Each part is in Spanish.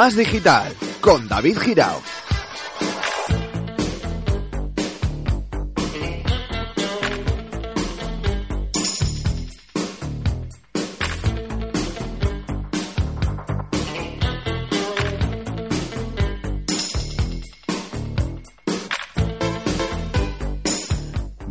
Más digital con David Girao.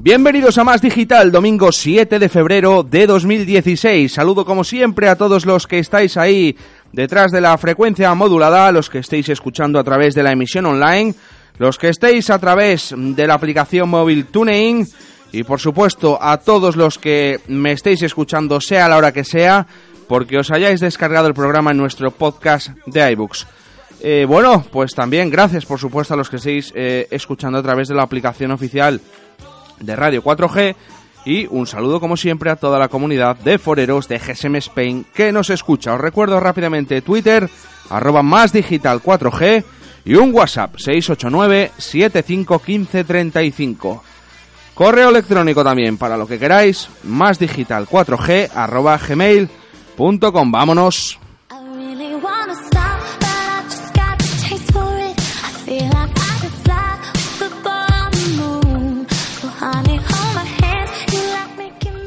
Bienvenidos a Más Digital, domingo 7 de febrero de 2016. Saludo como siempre a todos los que estáis ahí detrás de la frecuencia modulada, los que estéis escuchando a través de la emisión online, los que estéis a través de la aplicación móvil TuneIn y por supuesto a todos los que me estéis escuchando sea la hora que sea, porque os hayáis descargado el programa en nuestro podcast de iBooks. Eh, bueno, pues también gracias por supuesto a los que estéis eh, escuchando a través de la aplicación oficial de Radio 4G y un saludo como siempre a toda la comunidad de foreros de GSM Spain que nos escucha. Os recuerdo rápidamente Twitter, arroba más digital 4G y un WhatsApp 689 751535. Correo electrónico también para lo que queráis, más digital 4G arroba gmail.com. Vámonos.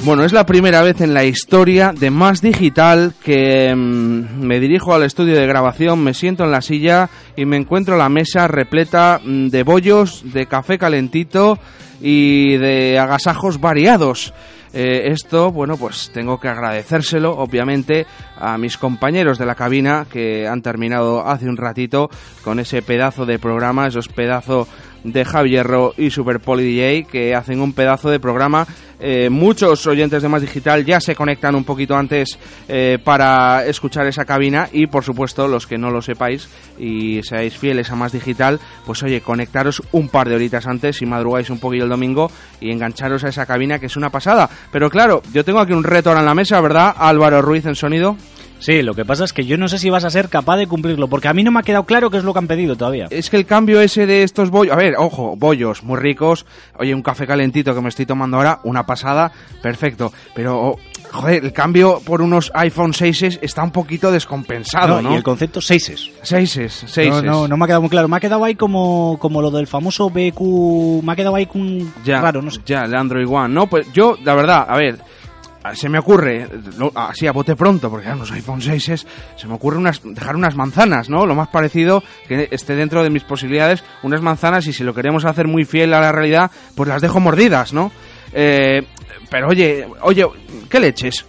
Bueno, es la primera vez en la historia de Más Digital que mm, me dirijo al estudio de grabación, me siento en la silla y me encuentro la mesa repleta mm, de bollos, de café calentito y de agasajos variados. Eh, esto, bueno, pues tengo que agradecérselo, obviamente, a mis compañeros de la cabina que han terminado hace un ratito con ese pedazo de programa, esos pedazos de Javierro y Super Poli DJ que hacen un pedazo de programa. Eh, muchos oyentes de Más Digital ya se conectan un poquito antes eh, para escuchar esa cabina y por supuesto los que no lo sepáis y seáis fieles a Más Digital, pues oye, conectaros un par de horitas antes y madrugáis un poquillo el domingo y engancharos a esa cabina que es una pasada. Pero claro, yo tengo aquí un reto ahora en la mesa, ¿verdad? Álvaro Ruiz en sonido. Sí, lo que pasa es que yo no sé si vas a ser capaz de cumplirlo, porque a mí no me ha quedado claro qué es lo que han pedido todavía. Es que el cambio ese de estos bollos, a ver, ojo, bollos muy ricos, oye, un café calentito que me estoy tomando ahora, una pasada, perfecto, pero oh, joder, el cambio por unos iPhone 6 está un poquito descompensado, ¿no? Y el concepto 6 6 6 No, no, no me ha quedado muy claro. Me ha quedado ahí como, como lo del famoso BQ. Me ha quedado ahí con ya, raro, no sé. Ya, el Android One. No, pues yo, la verdad, a ver, se me ocurre, así a bote pronto, porque a los iPhone 6 se me ocurre unas, dejar unas manzanas, ¿no? Lo más parecido que esté dentro de mis posibilidades, unas manzanas y si lo queremos hacer muy fiel a la realidad, pues las dejo mordidas, ¿no? Eh, pero oye, oye, ¿qué leches?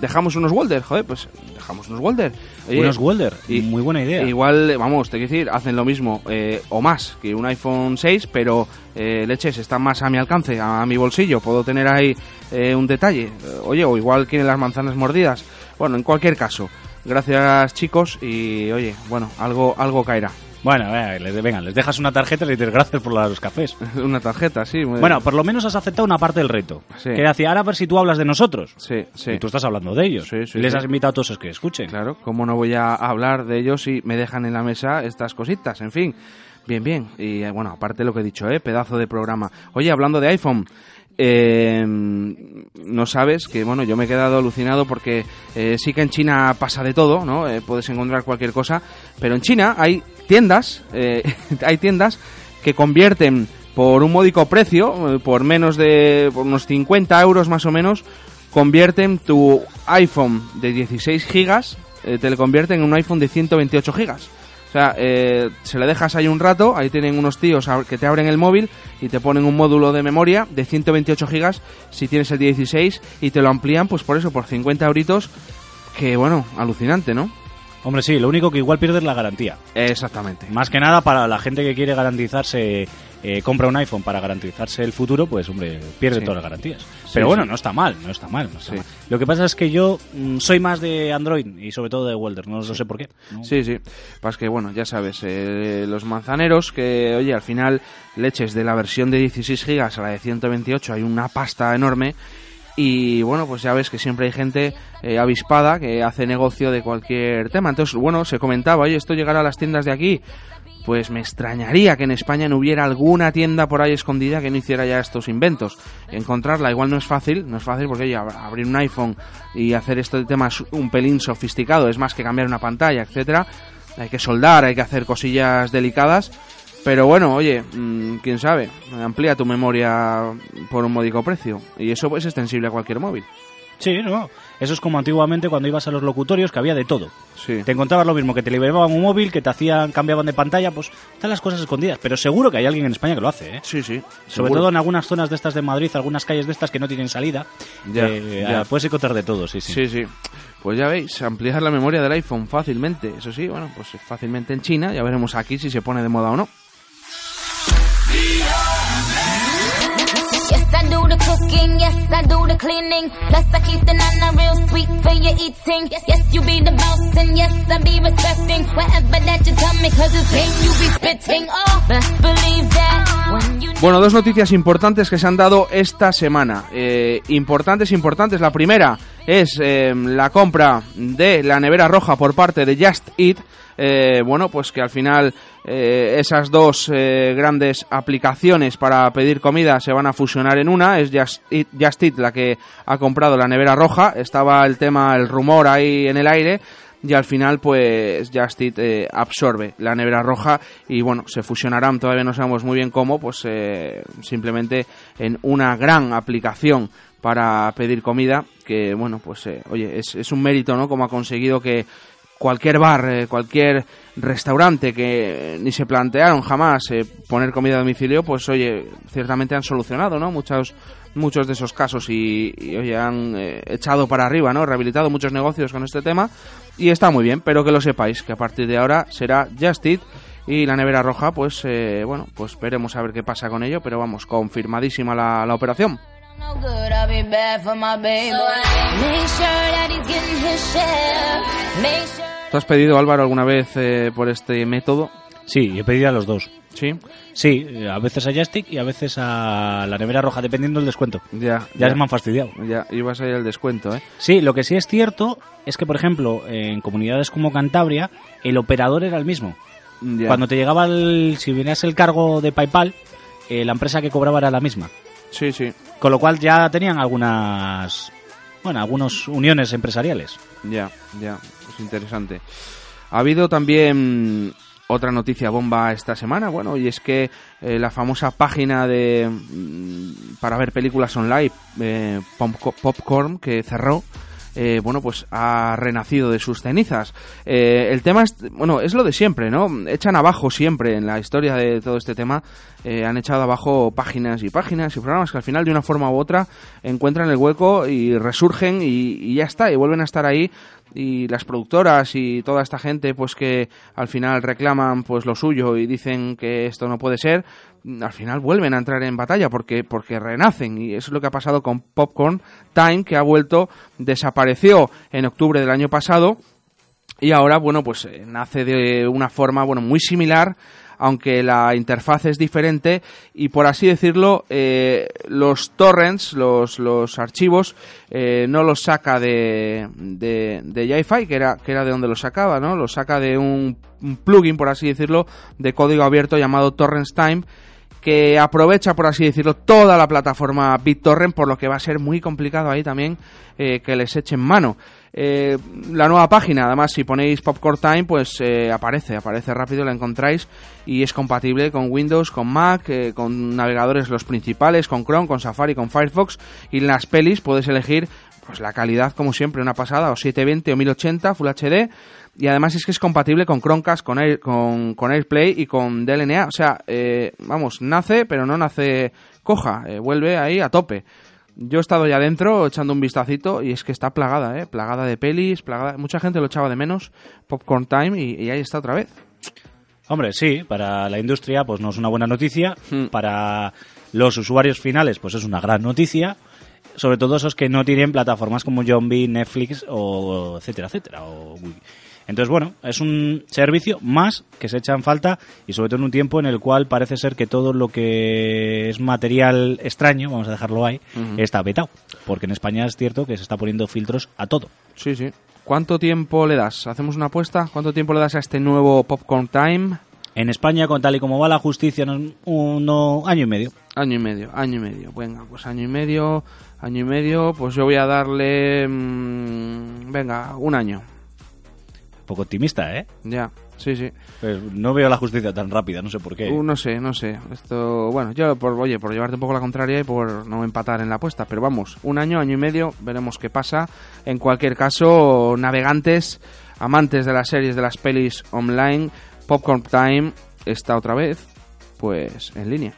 Dejamos unos Walder, joder, pues dejamos unos Walder. unos Walder, y, muy buena idea. Igual, vamos, te quiero decir, hacen lo mismo eh, o más que un iPhone 6, pero eh, leches están más a mi alcance, a mi bolsillo. Puedo tener ahí eh, un detalle. Oye, o igual quieren las manzanas mordidas. Bueno, en cualquier caso, gracias chicos y oye, bueno, algo, algo caerá. Bueno, venga, les dejas una tarjeta y les dices gracias por los cafés. una tarjeta, sí. Bueno, por lo menos has aceptado una parte del reto. Sí. Que decía, ahora a ver si tú hablas de nosotros. Sí, sí. Y tú estás hablando de ellos. Sí, sí, y les has invitado a todos los que escuchen. Claro, ¿cómo no voy a hablar de ellos si me dejan en la mesa estas cositas? En fin, bien, bien. Y bueno, aparte de lo que he dicho, ¿eh? Pedazo de programa. Oye, hablando de iPhone, eh, no sabes que bueno yo me he quedado alucinado porque eh, sí que en China pasa de todo no eh, puedes encontrar cualquier cosa pero en China hay tiendas eh, hay tiendas que convierten por un módico precio por menos de por unos 50 euros más o menos convierten tu iPhone de 16 gigas te le convierten en un iPhone de 128 gigas o sea, eh, se le dejas ahí un rato, ahí tienen unos tíos que te abren el móvil y te ponen un módulo de memoria de 128 gigas si tienes el 16 y te lo amplían, pues por eso, por 50 euritos, que bueno, alucinante, ¿no? Hombre, sí, lo único que igual pierde es la garantía. Exactamente. Más que nada para la gente que quiere garantizarse, eh, compra un iPhone para garantizarse el futuro, pues hombre, pierde Sí. todas las garantías. Pero bueno, no está mal, no está mal. no está Sí. mal. Lo que pasa es que yo mm, soy más de Android y sobre todo de Welder, no lo sé por qué. ¿no? Sí, sí. Pues que, bueno, ya sabes, eh, los manzaneros que, oye, al final leches de la versión de 16 gigas a la de 128 hay una pasta enorme y, bueno, pues ya ves que siempre hay gente eh, avispada que hace negocio de cualquier tema. Entonces, bueno, se comentaba, oye, esto llegará a las tiendas de aquí. Pues me extrañaría que en España no hubiera alguna tienda por ahí escondida que no hiciera ya estos inventos. Encontrarla igual no es fácil, no es fácil porque oye, ab- abrir un iPhone y hacer este tema un pelín sofisticado, es más que cambiar una pantalla, etcétera. Hay que soldar, hay que hacer cosillas delicadas. Pero bueno, oye, mm, quién sabe, amplía tu memoria por un módico precio. Y eso es extensible a cualquier móvil. Sí, no. Eso es como antiguamente cuando ibas a los locutorios que había de todo. Sí. Te encontrabas lo mismo, que te liberaban un móvil, que te hacían, cambiaban de pantalla, pues están las cosas escondidas. Pero seguro que hay alguien en España que lo hace, ¿eh? Sí, sí. Sobre seguro. todo en algunas zonas de estas de Madrid, algunas calles de estas que no tienen salida. Ya, eh, ya. Puedes encontrar de todo, sí, sí. Sí, sí. Pues ya veis, ampliar la memoria del iPhone fácilmente. Eso sí, bueno, pues fácilmente en China. Ya veremos aquí si se pone de moda o no. Bueno, dos noticias importantes que se han dado esta semana. Eh, importantes, importantes. La primera es eh, la compra de la nevera roja por parte de Just Eat. Eh, bueno, pues que al final eh, esas dos grandes aplicaciones para pedir comida se van a fusionar en una. Es Just Eat, Just Eat la que ha comprado la nevera roja. Estaba el tema, el rumor ahí en el aire y al final pues Just Eat absorbe la nevera roja y bueno, se fusionarán, todavía no sabemos muy bien cómo, pues simplemente en una gran aplicación para pedir comida que bueno, pues eh, oye, es, un mérito, ¿no? Como ha conseguido que cualquier bar, eh, cualquier restaurante que ni se plantearon jamás eh, poner comida a domicilio, pues oye, ciertamente han solucionado, ¿no? Muchos muchos de esos casos y, y, oye, han eh, echado para arriba, ¿no? Rehabilitado muchos negocios con este tema y está muy bien, pero que lo sepáis que a partir de ahora será Just y la nevera roja, pues eh, bueno, pues veremos a ver qué pasa con ello, pero vamos, confirmadísima la, la operación. No good, I'll be bad for my baby. Make sure that he's getting his share. Make sure. ¿Tú has pedido, Álvaro, alguna vez eh, por este método? Sí, he pedido a los dos. Sí, Sí, eh, a veces a Jastic y a veces a la nevera roja, dependiendo del descuento. ya. Ya, se me han fastidiado. Ya, ibas a ir al descuento, ¿eh? Sí, lo que sí es cierto es que, por ejemplo, en comunidades como Cantabria, el operador era el mismo. Ya. Cuando te llegaba el, si venías el cargo de PayPal, eh, la empresa que cobraba era la misma. Sí, sí, Con lo cual ya tenían algunas, bueno, algunas uniones empresariales. ya, ya. Es interesante. Ha habido también otra noticia bomba esta semana, bueno, y es que eh, la famosa página de mm, para ver películas online, eh, Pop- Popcorn, que cerró, eh, bueno, pues ha renacido de sus cenizas. Eh, el tema es, bueno, es lo de siempre, ¿no? Echan abajo siempre en la historia de todo este tema, eh, han echado abajo páginas y páginas y programas que al final de una forma u otra encuentran el hueco y resurgen y, y ya está, y vuelven a estar ahí y las productoras y toda esta gente pues que al final reclaman pues lo suyo y dicen que esto no puede ser al final vuelven a entrar en batalla porque porque renacen. Y eso es lo que ha pasado con Popcorn Time que ha vuelto desapareció en octubre del año pasado y ahora bueno pues eh, nace de una forma bueno muy similar aunque la interfaz es diferente y por así decirlo eh, los torrents los, los archivos eh, no los saca de de, de que era que era de donde los sacaba no los saca de un, un plugin por así decirlo de código abierto llamado Torrents Time que aprovecha, por así decirlo, toda la plataforma BitTorrent, por lo que va a ser muy complicado ahí también eh, que les echen mano. Eh, la nueva página, además, si ponéis Popcorn Time, pues eh, aparece, aparece rápido, la encontráis y es compatible con Windows, con Mac, eh, con navegadores los principales, con Chrome, con Safari, con Firefox y en las pelis puedes elegir pues la calidad como siempre, una pasada, o 720 o 1080 Full HD y además es que es compatible con Chromecast, con, Air- con, con AirPlay y con DLNA. O sea, eh, vamos, nace, pero no nace coja, vuelve ahí a tope. Yo he estado ya adentro echando un vistacito y es que está plagada, ¿eh? Plagada de pelis, plagada... Mucha gente lo echaba de menos, Popcorn Time, y, y ahí está otra vez. Hombre, sí, para la industria pues no es una buena noticia, Hmm. para los usuarios finales pues es una gran noticia, sobre todo esos que no tienen plataformas como Zombie, Netflix o etcétera, etcétera. o. Entonces, bueno, es un servicio más que se echa en falta y sobre todo en un tiempo en el cual parece ser que todo lo que es material extraño, vamos a dejarlo ahí, está vetado. Porque en España es cierto que se está poniendo filtros a todo. Sí, sí. ¿Cuánto tiempo le das? ¿Hacemos una apuesta? ¿Cuánto tiempo le das a este nuevo Popcorn Time? En España, con tal y como va la justicia, no- uno año y medio. Año y medio, año y medio. Venga, pues año y medio, año y medio, pues yo voy a darle... mm, venga, un año. Poco optimista, ¿eh? Ya, sí, sí. Pues no veo la justicia tan rápida, no sé por qué. Uh, no sé, no sé. Esto, bueno, yo por, oye, por llevarte un poco la contraria y por no empatar en la apuesta, pero vamos, un año, año y medio, veremos qué pasa. En cualquier caso, navegantes, amantes de las series, de las pelis online, Popcorn Time está otra vez, pues en línea.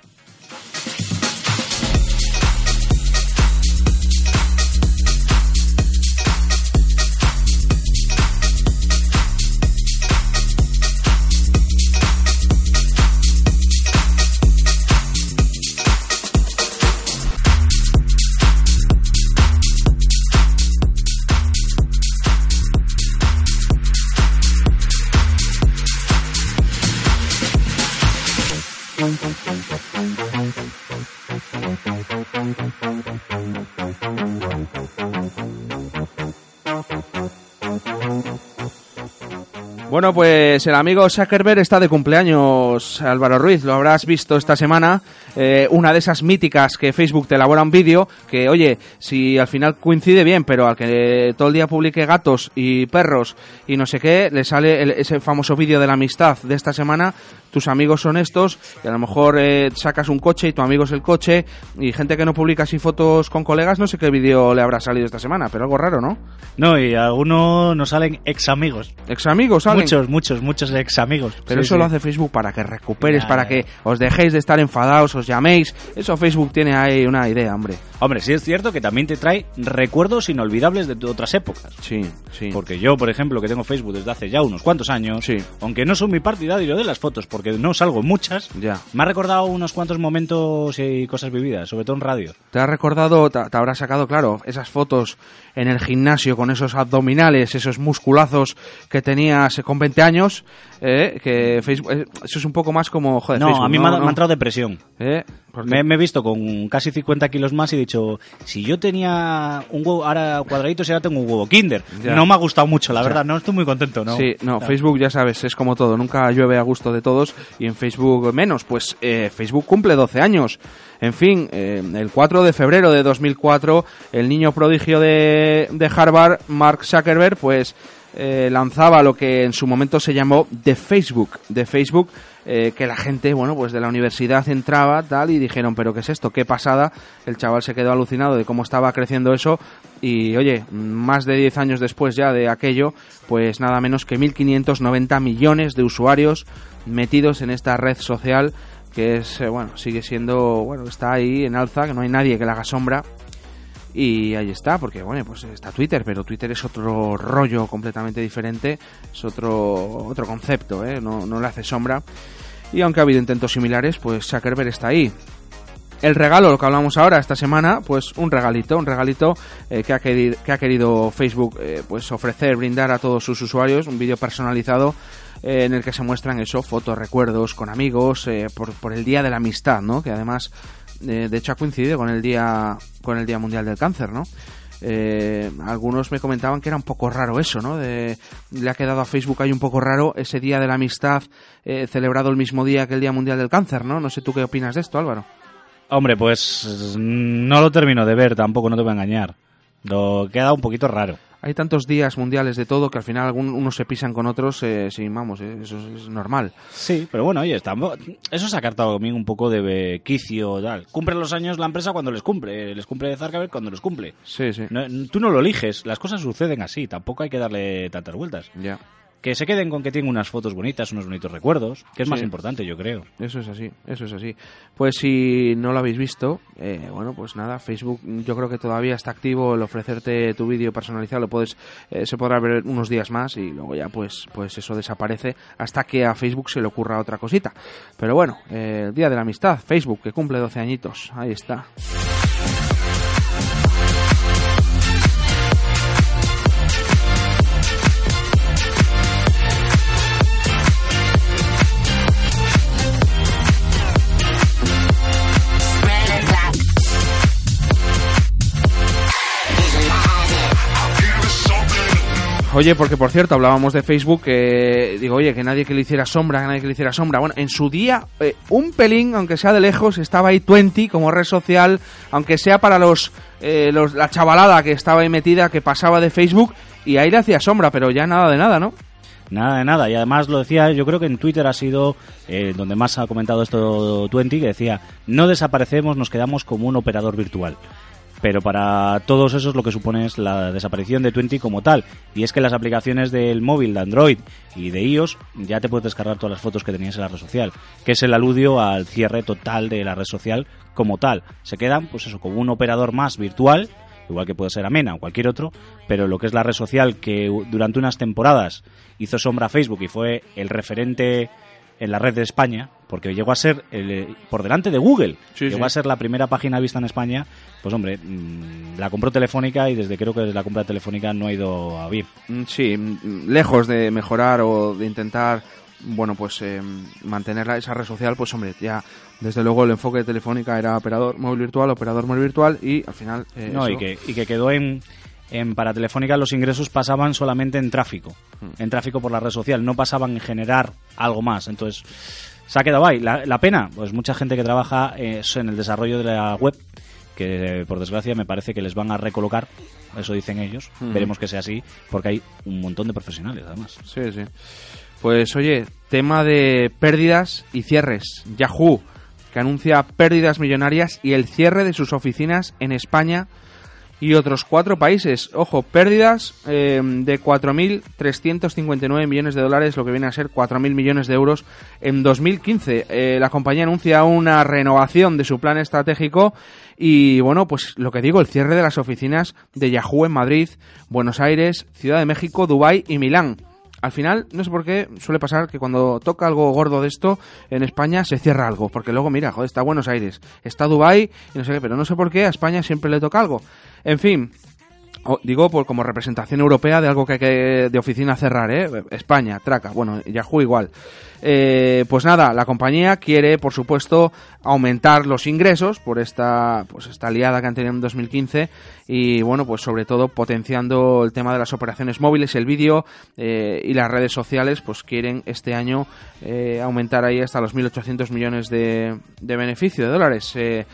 Bueno, pues el amigo Zuckerberg está de cumpleaños, Álvaro Ruiz, lo habrás visto esta semana, eh, una de esas míticas que Facebook te elabora un vídeo, que oye, si al final coincide bien, pero al que todo el día publique gatos y perros y no sé qué, le sale el- ese famoso vídeo de la amistad de esta semana, tus amigos son estos, y a lo mejor eh, sacas un coche y tu amigo es el coche, y gente que no publica así fotos con colegas, no sé qué vídeo le habrá salido esta semana, pero algo raro, ¿no? No, y algunos nos salen ex amigos. Ex amigos, ¿salen? Muchos, muchos, muchos ex amigos. Pero eso lo hace Facebook para que recuperes, Ya, para ya. que os dejéis de estar enfadados, os llaméis. Eso Facebook tiene ahí una idea, hombre. Hombre, sí es cierto que también te trae recuerdos inolvidables de otras épocas. Sí, sí. Porque yo, por ejemplo, que tengo Facebook desde hace ya unos cuantos años, Sí. aunque no soy muy partidario de las fotos, porque no salgo muchas, Ya. me ha recordado unos cuantos momentos y cosas vividas, sobre todo en radio. Te has recordado, te, te habrás sacado, claro, esas fotos en el gimnasio con esos abdominales, esos musculazos que tenías con 20 años, eh, que Facebook, eh, eso es un poco más como, joder, no, Facebook, a mí ¿no? me, ha, ¿no? me ha entrado depresión. ¿Eh? Me, me he visto con casi 50 kilos más y he dicho, si yo tenía un huevo, ahora cuadraditos y ahora tengo un huevo Kinder. Ya. No me ha gustado mucho, la verdad, no estoy muy contento, ¿no? Sí, no. Facebook ya sabes, es como todo, nunca llueve a gusto de todos y en Facebook menos. Pues eh, Facebook cumple 12 años. En fin, eh, el 4 de febrero de 2004, el niño prodigio de, de Harvard, Mark Zuckerberg, pues eh, lanzaba lo que en su momento se llamó The Facebook. The Facebook, eh, que la gente, bueno, pues de la universidad entraba tal y dijeron, pero ¿qué es esto? ¿Qué pasada? El chaval se quedó alucinado de cómo estaba creciendo eso y, oye, más de 10 años después ya de aquello, pues nada menos que 1.590 millones de usuarios metidos en esta red social que es, eh, bueno, sigue siendo, bueno, está ahí en alza, que no hay nadie que le haga sombra. Y ahí está, porque bueno, pues está Twitter, pero Twitter es otro rollo completamente diferente, es otro, otro concepto, ¿eh? no, no le hace sombra. Y aunque ha habido intentos similares, pues Zuckerberg está ahí. El regalo, lo que hablamos ahora esta semana, pues un regalito, un regalito eh, que, ha querido, que ha querido Facebook eh, pues ofrecer, brindar a todos sus usuarios, un vídeo personalizado eh, en el que se muestran eso, fotos, recuerdos con amigos, por, por el Día de la Amistad, ¿no? Que además, eh, de hecho, ha coincidido con el Día, con el Día Mundial del Cáncer, ¿no? Eh, algunos me comentaban que era un poco raro eso, ¿no? De, le ha quedado a Facebook ahí un poco raro ese Día de la Amistad eh, celebrado el mismo día que el Día Mundial del Cáncer, ¿no? No sé tú qué opinas de esto, Álvaro. Hombre, pues no lo termino de ver tampoco, no te voy a engañar. Lo queda un poquito raro. Hay tantos días mundiales de todo que al final algún- unos se pisan con otros, eh, sí, vamos, eh, eso es, normal. Sí, pero bueno, oye, estamos- eso se ha cartado conmigo un poco de eh, quicio, tal. Cumple los años la empresa cuando les cumple, les cumple Zuckerberg cuando los cumple. Sí, sí. No- tú no lo eliges, las cosas suceden así, tampoco hay que darle tantas vueltas. Ya. Que se queden con que tienen unas fotos bonitas, unos bonitos recuerdos, que es más importante, yo creo. Eso es así, eso es así. Pues si no lo habéis visto, eh, bueno, pues nada, Facebook yo creo que todavía está activo el ofrecerte tu vídeo personalizado, lo puedes, eh, se podrá ver unos días más y luego ya pues, pues eso desaparece hasta que a Facebook se le ocurra otra cosita. Pero bueno, eh, el Día de la Amistad, Facebook, que cumple 12 añitos, ahí está. Oye, porque por cierto, hablábamos de Facebook, digo, oye, que nadie que le hiciera sombra, que nadie que le hiciera sombra. Bueno, en su día, eh, un pelín, aunque sea de lejos, estaba ahí Twenty como red social, aunque sea para los, eh, los la chavalada que estaba ahí metida, que pasaba de Facebook, y ahí le hacía sombra, pero ya nada de nada, ¿no? Nada de nada. Y además lo decía, yo creo que en Twitter ha sido eh, donde más ha comentado esto Twenty, que decía, no desaparecemos, nos quedamos como un operador virtual. Pero para todos esos lo que supone es la desaparición de Twenty como tal. Y es que las aplicaciones del móvil, de Android y de iOS, ya te puedes descargar todas las fotos que tenías en la red social. Que es el aludio al cierre total de la red social como tal. Se quedan, pues eso, como un operador más virtual, igual que puede ser Amena o cualquier otro, pero lo que es la red social que durante unas temporadas hizo sombra a Facebook y fue el referente en la red de España, porque llegó a ser el, eh, por delante de Google, Sí, llegó sí. a ser la primera página vista en España, pues hombre, mm, la compró Telefónica y desde creo que desde la compra de Telefónica no ha ido a bien. Mm, Sí, mm, lejos de mejorar o de intentar, bueno, pues eh, mantener la- esa red social, pues hombre, ya desde luego el enfoque de Telefónica era operador móvil virtual, operador móvil virtual y al final... eh, No, y que, y que quedó en, en para Telefónica los ingresos pasaban solamente en tráfico, en tráfico por la red social, no pasaban en generar algo más. Entonces, se ha quedado ahí. La, la pena, pues mucha gente que trabaja eh, en el desarrollo de la web, que por desgracia me parece que les van a recolocar, eso dicen ellos, Hmm. veremos que sea así, porque hay un montón de profesionales además. Sí, sí. Pues oye, tema de pérdidas y cierres. Yahoo, que anuncia pérdidas millonarias y el cierre de sus oficinas en España y otros cuatro países. Ojo, pérdidas eh, de 4.359 millones de dólares, lo que viene a ser 4.000 millones de euros en 2015. Eh, la compañía anuncia una renovación de su plan estratégico y, bueno, pues lo que digo, el cierre de las oficinas de Yahoo en Madrid, Buenos Aires, Ciudad de México, Dubái y Milán. Al final, no sé por qué, suele pasar que cuando toca algo gordo de esto, en España se cierra algo. Porque luego, mira, joder, está Buenos Aires, está Dubái y no sé qué, pero no sé por qué a España siempre le toca algo. En fin, digo por como representación europea de algo que hay que de oficina cerrar, ¿eh? España, traca, bueno, Yahoo igual. Eh, pues nada, la compañía quiere, por supuesto, aumentar los ingresos por esta, pues esta aliada que han tenido en 2015 y bueno, pues sobre todo potenciando el tema de las operaciones móviles, el vídeo eh, y las redes sociales, pues quieren este año eh, aumentar ahí hasta los 1.800 millones de, de beneficio de dólares. Eh,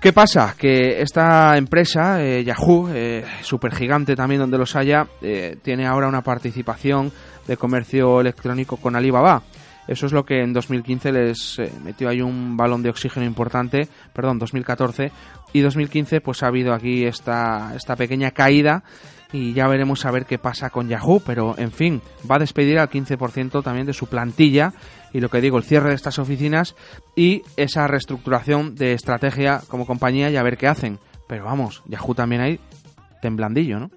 ¿Qué pasa? Que esta empresa, eh, Yahoo, eh, super gigante también donde los haya, eh, tiene ahora una participación de comercio electrónico con Alibaba. Eso es lo que en 2015 les eh, metió ahí un balón de oxígeno importante, perdón, 2014, y 2015 pues ha habido aquí esta, esta pequeña caída y ya veremos a ver qué pasa con Yahoo, pero en fin, va a despedir al 15% también de su plantilla y lo que digo, el cierre de estas oficinas y esa reestructuración de estrategia como compañía y a ver qué hacen. Pero vamos, Yahoo también hay temblandillo, ¿no?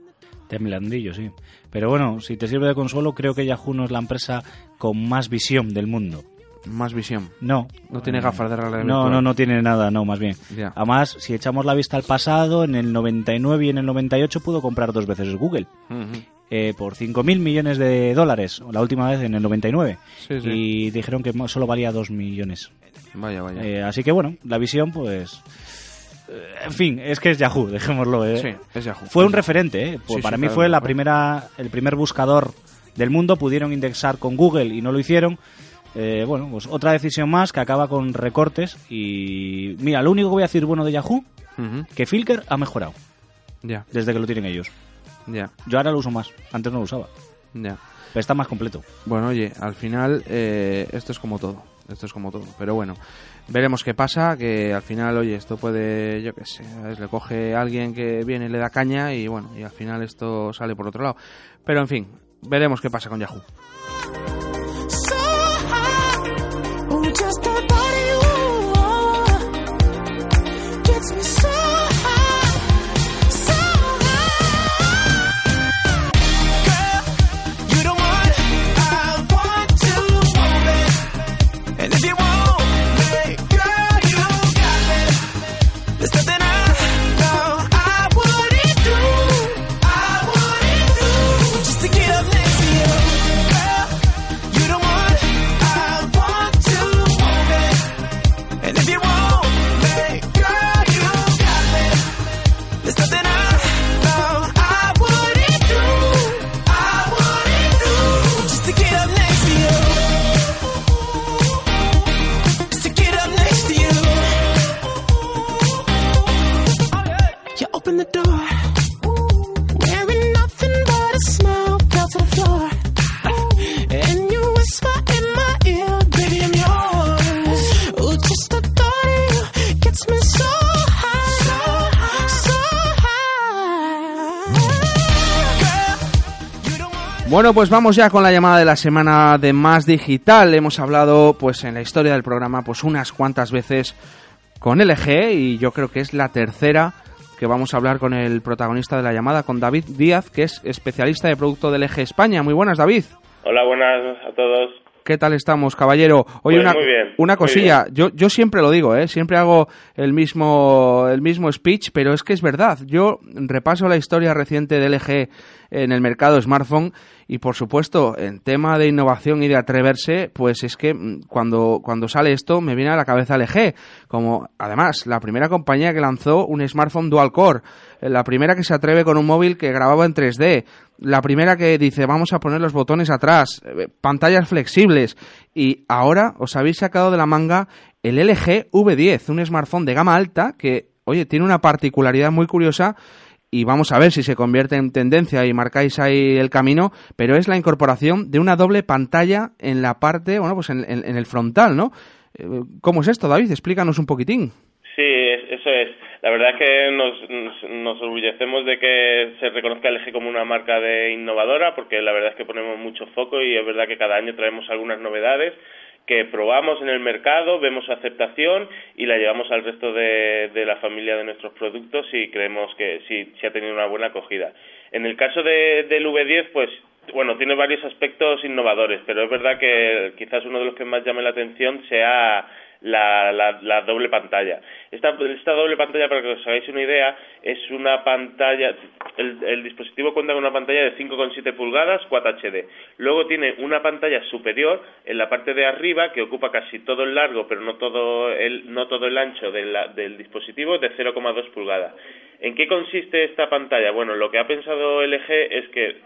Temblandillo, sí. Pero bueno, si te sirve de consuelo, creo que Yahoo no es la empresa con más visión del mundo. Más visión. No. No tiene Eh, gafas de realidad No, no, no tiene nada, no, más bien. Además, si echamos la vista al pasado, en el 99 y en el 98 pudo comprar dos veces Google. Ujú. Eh, por 5.000 millones de dólares, la última vez en el 99. Sí, sí. Y dijeron que solo valía 2 millones. Vaya, vaya. Eh, así que bueno, la visión, pues. eh, En fin, es que es Yahoo, dejémoslo. eh. sí, es Yahoo. Fue Es un Yahoo. referente, ¿eh? Pues para mí fue la primera, el primer buscador del mundo. Pudieron indexar con Google y no lo hicieron. Eh, bueno, pues otra decisión más que acaba con recortes. Y mira, lo único que voy a decir bueno de Yahoo, Ujú. que Filker ha mejorado Ya, desde que lo tienen ellos. Ya, Yo ahora lo uso más, antes no lo usaba. ya. Pero está más completo. Bueno, oye, al final eh, esto es como todo. Esto es como todo. Pero bueno, veremos qué pasa. Que al final, oye, esto puede, yo qué sé, ¿sabes? le coge a alguien que viene y le da caña y bueno, y al final esto sale por otro lado. Pero en fin, veremos qué pasa con Yahoo. Pues vamos ya con la llamada de la semana de Más Digital. Hemos hablado, pues en la historia del programa, pues unas cuantas veces con LG y yo creo que es la tercera que vamos a hablar con el protagonista de la llamada, con David Díaz, que es especialista de producto de LG España. Muy buenas, David. Hola, buenas a todos. ¿Qué tal estamos, caballero? Oye, Pues una, bien, una cosilla. Yo, yo siempre lo digo, ¿eh? Siempre hago el mismo, el mismo speech, pero es que es verdad. Yo repaso la historia reciente de LG en el mercado smartphone y, por supuesto, en tema de innovación y de atreverse, pues es que mm, cuando, cuando sale esto me viene a la cabeza LG, como además la primera compañía que lanzó un smartphone dual core, la primera que se atreve con un móvil que grababa en 3D, la primera que dice vamos a poner los botones atrás, eh, pantallas flexibles y ahora os habéis sacado de la manga el LG V10, un smartphone de gama alta que, oye, tiene una particularidad muy curiosa y vamos a ver si se convierte en tendencia y marcáis ahí el camino, pero es la incorporación de una doble pantalla en la parte, bueno, pues en, en- el frontal, ¿no? Eh, ¿Cómo es esto, David? Explícanos un poquitín. Sí, eso es. La verdad es que nos, nos, orgullecemos de que se reconozca LG como una marca de innovadora, porque la verdad es que ponemos mucho foco y es verdad que cada año traemos algunas novedades que probamos en el mercado, vemos su aceptación y la llevamos al resto de, de la familia de nuestros productos y creemos que sí, sí ha tenido una buena acogida. En el caso de, del V10, pues bueno, tiene varios aspectos innovadores, pero es verdad que quizás uno de los que más llame la atención sea la, la, la doble pantalla. Esta, esta doble pantalla, para que os hagáis una idea, es una pantalla, el, el dispositivo cuenta con una pantalla de 5,7 pulgadas, 4 HD. Luego tiene una pantalla superior en la parte de arriba que ocupa casi todo el largo, pero no todo el, no todo el ancho de la- del dispositivo, de 0,2 pulgadas. ¿En qué consiste esta pantalla? Bueno, lo que ha pensado LG es que,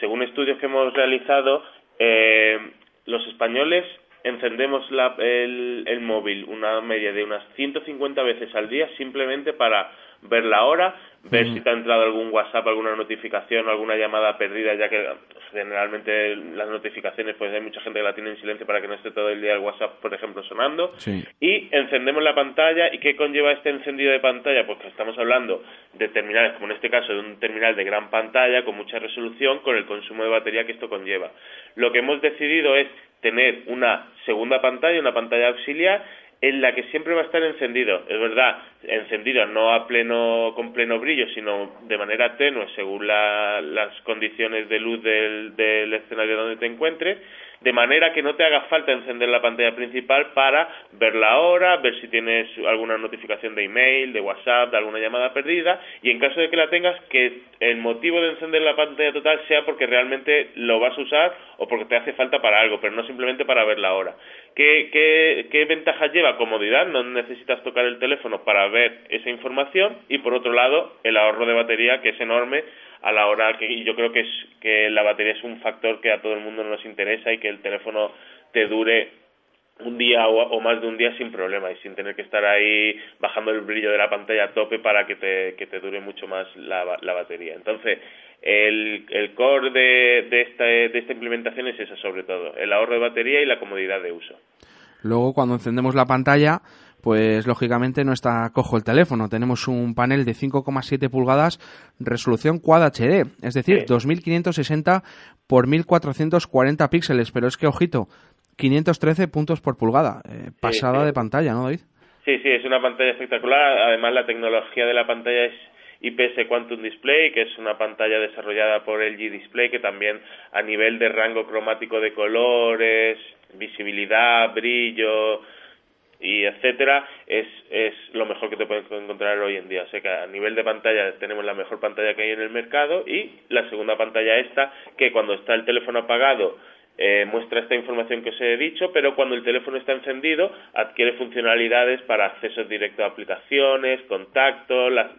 según estudios que hemos realizado, eh, los españoles encendemos la- el, el móvil una media de unas 150 veces al día simplemente para ver la hora, ver si te ha entrado algún WhatsApp, alguna notificación, alguna llamada perdida, ya que generalmente las notificaciones, pues hay mucha gente que la tiene en silencio para que no esté todo el día el WhatsApp, por ejemplo, sonando. Sí. Y encendemos la pantalla. ¿Y qué conlleva este encendido de pantalla? Pues que estamos hablando de terminales, como en este caso, de un terminal de gran pantalla con mucha resolución, con el consumo de batería que esto conlleva. Lo que hemos decidido es tener una segunda pantalla, una pantalla auxiliar, en la que siempre va a estar encendido. Es verdad, encendido no a pleno con pleno brillo, sino de manera tenue según la- las condiciones de luz del, del escenario donde te encuentres, de manera que no te haga falta encender la pantalla principal para ver la hora, ver si tienes alguna notificación de email, de WhatsApp, de alguna llamada perdida, y en caso de que la tengas, que el motivo de encender la pantalla total sea porque realmente lo vas a usar o porque te hace falta para algo, pero no simplemente para ver la hora. ¿Qué, qué, qué ventajas lleva? Comodidad, no necesitas tocar el teléfono para ver esa información y por otro lado el ahorro de batería que es enorme a la hora que yo creo que es que la batería es un factor que a todo el mundo nos interesa y que el teléfono te dure un día o, o más de un día sin problema y sin tener que estar ahí bajando el brillo de la pantalla a tope para que te, que te dure mucho más la, la batería. Entonces, el, el core de, de, esta, de esta implementación es eso sobre todo, el ahorro de batería y la comodidad de uso. Luego, cuando encendemos la pantalla, pues lógicamente no está cojo el teléfono. Tenemos un panel de 5,7 pulgadas, resolución Quad HD, es decir, 2560 por 1440 píxeles, pero es que ojito, 513 puntos por pulgada, eh, pasada sí. de pantalla, ¿no, David? Sí, sí, es una pantalla espectacular. Además, la tecnología de la pantalla es IPS Quantum Display, que es una pantalla desarrollada por LG Display, que también a nivel de rango cromático de colores, visibilidad, brillo y etcétera, es, es lo mejor que te puedes encontrar hoy en día. O sea que a nivel de pantalla tenemos la mejor pantalla que hay en el mercado y la segunda pantalla esta, que cuando está el teléfono apagado eh, muestra esta información que os he dicho, pero cuando el teléfono está encendido adquiere funcionalidades para acceso directo a aplicaciones, contactos, las,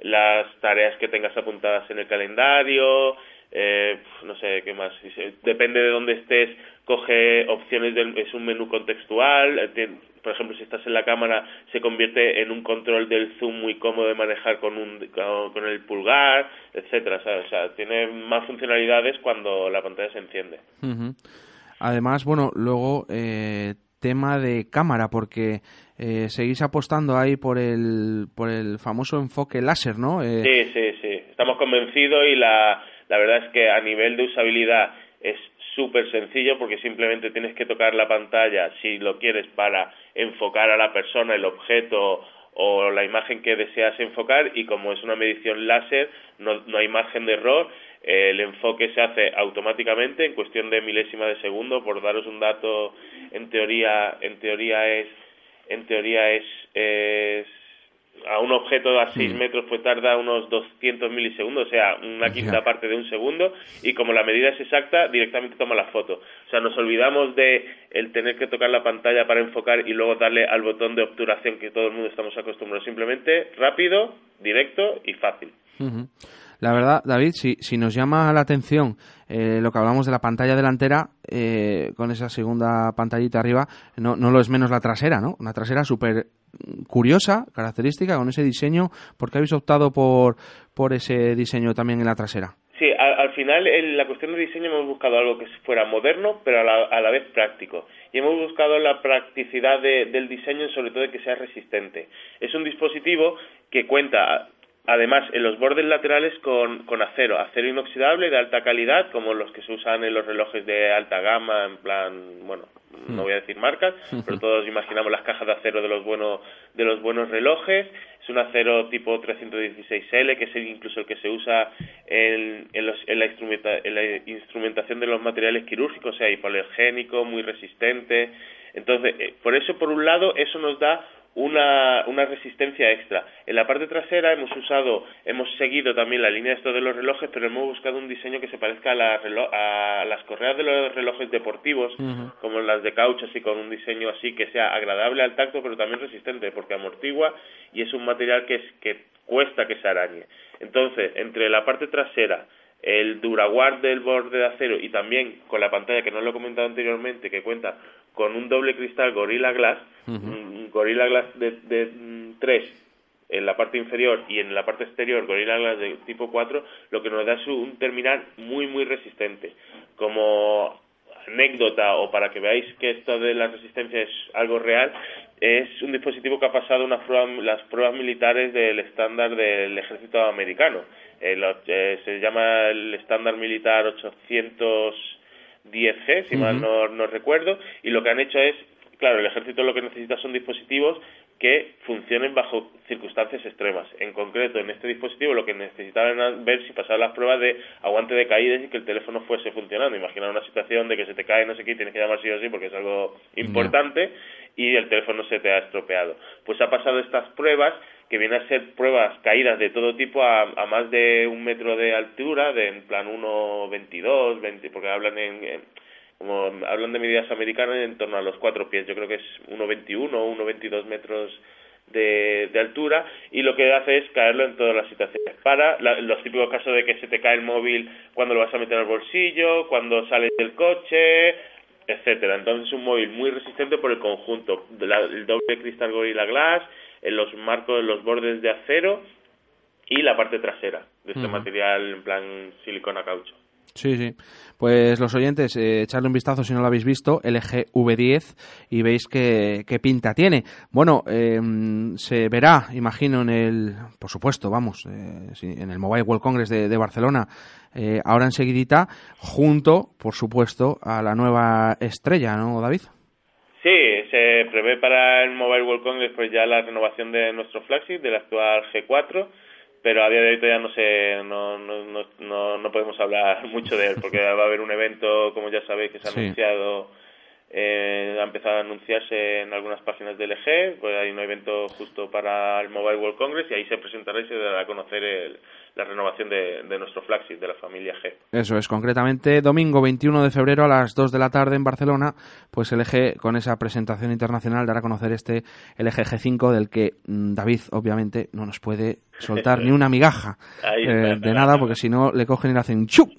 las tareas que tengas apuntadas en el calendario, eh, no sé qué más. Depende de dónde estés, coge opciones del es un menú contextual. eh, Por ejemplo, si estás en la cámara, se convierte en un control del zoom muy cómodo de manejar con un con, con el pulgar, etcétera. ¿sabes? O sea, tiene más funcionalidades cuando la pantalla se enciende. Además, bueno, luego eh, tema de cámara, porque eh, seguís apostando ahí por el, por el famoso enfoque láser, ¿no? Eh, Sí, sí, sí. Estamos convencidos y la, la verdad es que a nivel de usabilidad es súper sencillo porque simplemente tienes que tocar la pantalla si lo quieres para enfocar a la persona, el objeto o la imagen que deseas enfocar y como es una medición láser no, no hay margen de error eh, el enfoque se hace automáticamente en cuestión de milésima de segundo. Por daros un dato en teoría en teoría es en teoría es, es a un objeto a 6 metros pues tarda unos 200 milisegundos, o sea, una quinta parte de un segundo, y como la medida es exacta, directamente toma la foto. O sea, nos olvidamos de el tener que tocar la pantalla para enfocar y luego darle al botón de obturación que todo el mundo estamos acostumbrados. Simplemente rápido, directo y fácil. La verdad, David, si, si nos llama la atención eh, lo que hablamos de la pantalla delantera, eh, con esa segunda pantallita arriba, no, no lo es menos la trasera, ¿no? Una trasera súper curiosa, característica, con ese diseño. ¿Por qué habéis optado por, por ese diseño también en la trasera? Sí, al, al final en la cuestión de diseño hemos buscado algo que fuera moderno, pero a la, a la vez práctico. Y hemos buscado la practicidad de- del diseño, sobre todo de que sea resistente. Es un dispositivo que cuenta, además, en los bordes laterales con, con acero, acero inoxidable de alta calidad, como los que se usan en los relojes de alta gama, en plan, bueno, no voy a decir marcas, pero todos imaginamos las cajas de acero de los buenos de los buenos relojes. Es un acero tipo 316L, que es el- incluso el que se usa en, en, los- en la instrumenta- en la instrumentación de los materiales quirúrgicos, o sea, hipoalergénico, muy resistente. Entonces, eh, por eso, por un lado, eso nos da una, una resistencia extra. En la parte trasera hemos usado, hemos seguido también la línea esto de los relojes, pero hemos buscado un diseño que se parezca a, la a las correas de los relojes deportivos, como las de caucho, así con un diseño así que sea agradable al tacto, pero también resistente, porque amortigua y es un material que, es, que cuesta que se arañe. Entonces, entre la parte trasera, el DuraGuard del borde de acero y también con la pantalla que no lo he comentado anteriormente, que cuenta con un doble cristal Gorilla Glass, un Gorilla Glass de, de 3 en la parte inferior y en la parte exterior Gorilla Glass de tipo 4, lo que nos da es un terminal muy muy resistente. Como anécdota o para que veáis que esto de la resistencia es algo real, es un dispositivo que ha pasado unas pruebas, las pruebas militares del estándar del ejército americano. Eh, se llama el estándar militar 810G, si mal no, no recuerdo, y lo que han hecho es, claro, el ejército lo que necesita son dispositivos que funcionen bajo circunstancias extremas. En concreto, en este dispositivo lo que necesitaban era ver si pasaban las pruebas de aguante de caídas y que el teléfono fuese funcionando. Imaginar una situación de que se te cae no sé qué y tienes que llamar sí o sí porque es algo importante y el teléfono se te ha estropeado. Pues ha pasado estas pruebas que vienen a ser pruebas caídas de todo tipo a, a más de un metro de altura, de en plan 1,22, 20, porque hablan en, como hablan de medidas americanas en torno a los cuatro pies, yo creo que es 1,21 o 1,22 metros de, de altura y lo que hace es caerlo en todas las situaciones. Para la- los típicos casos de que se te cae el móvil cuando lo vas a meter al bolsillo, cuando sales del coche, etcétera. Entonces es un móvil muy resistente por el conjunto, la- el doble cristal Gorilla Glass, en los marcos, en los bordes de acero y la parte trasera de este material en plan silicona caucho. Sí, sí. Pues los oyentes, eh, echarle un vistazo si no lo habéis visto, LG V10, y veis qué, qué pinta tiene. Bueno, eh, se verá, imagino, en el, por supuesto, vamos, eh, en el Mobile World Congress de, de Barcelona, eh, ahora enseguidita, junto, por supuesto, a la nueva estrella, ¿no, David? Sí, se prevé para el Mobile World Congress pues ya la renovación de nuestro flagship, del actual G4, pero a día de hoy todavía no sé, no, no, no, no, podemos hablar mucho de él, porque va a haber un evento, como ya sabéis, que se ha Sí. anunciado, eh, ha empezado a anunciarse en algunas páginas de LG, pues hay un evento justo para el Mobile World Congress y ahí se presentará y se dará a conocer el- la renovación de, de nuestro flagship, de la familia G. Eso es, concretamente domingo 21 de febrero a las 2 de la tarde en Barcelona, pues LG con esa presentación internacional dará a conocer este LG G5 del que mm, David obviamente no nos puede soltar ni una migaja Ahí eh, de nada, porque si no le cogen y le hacen chup.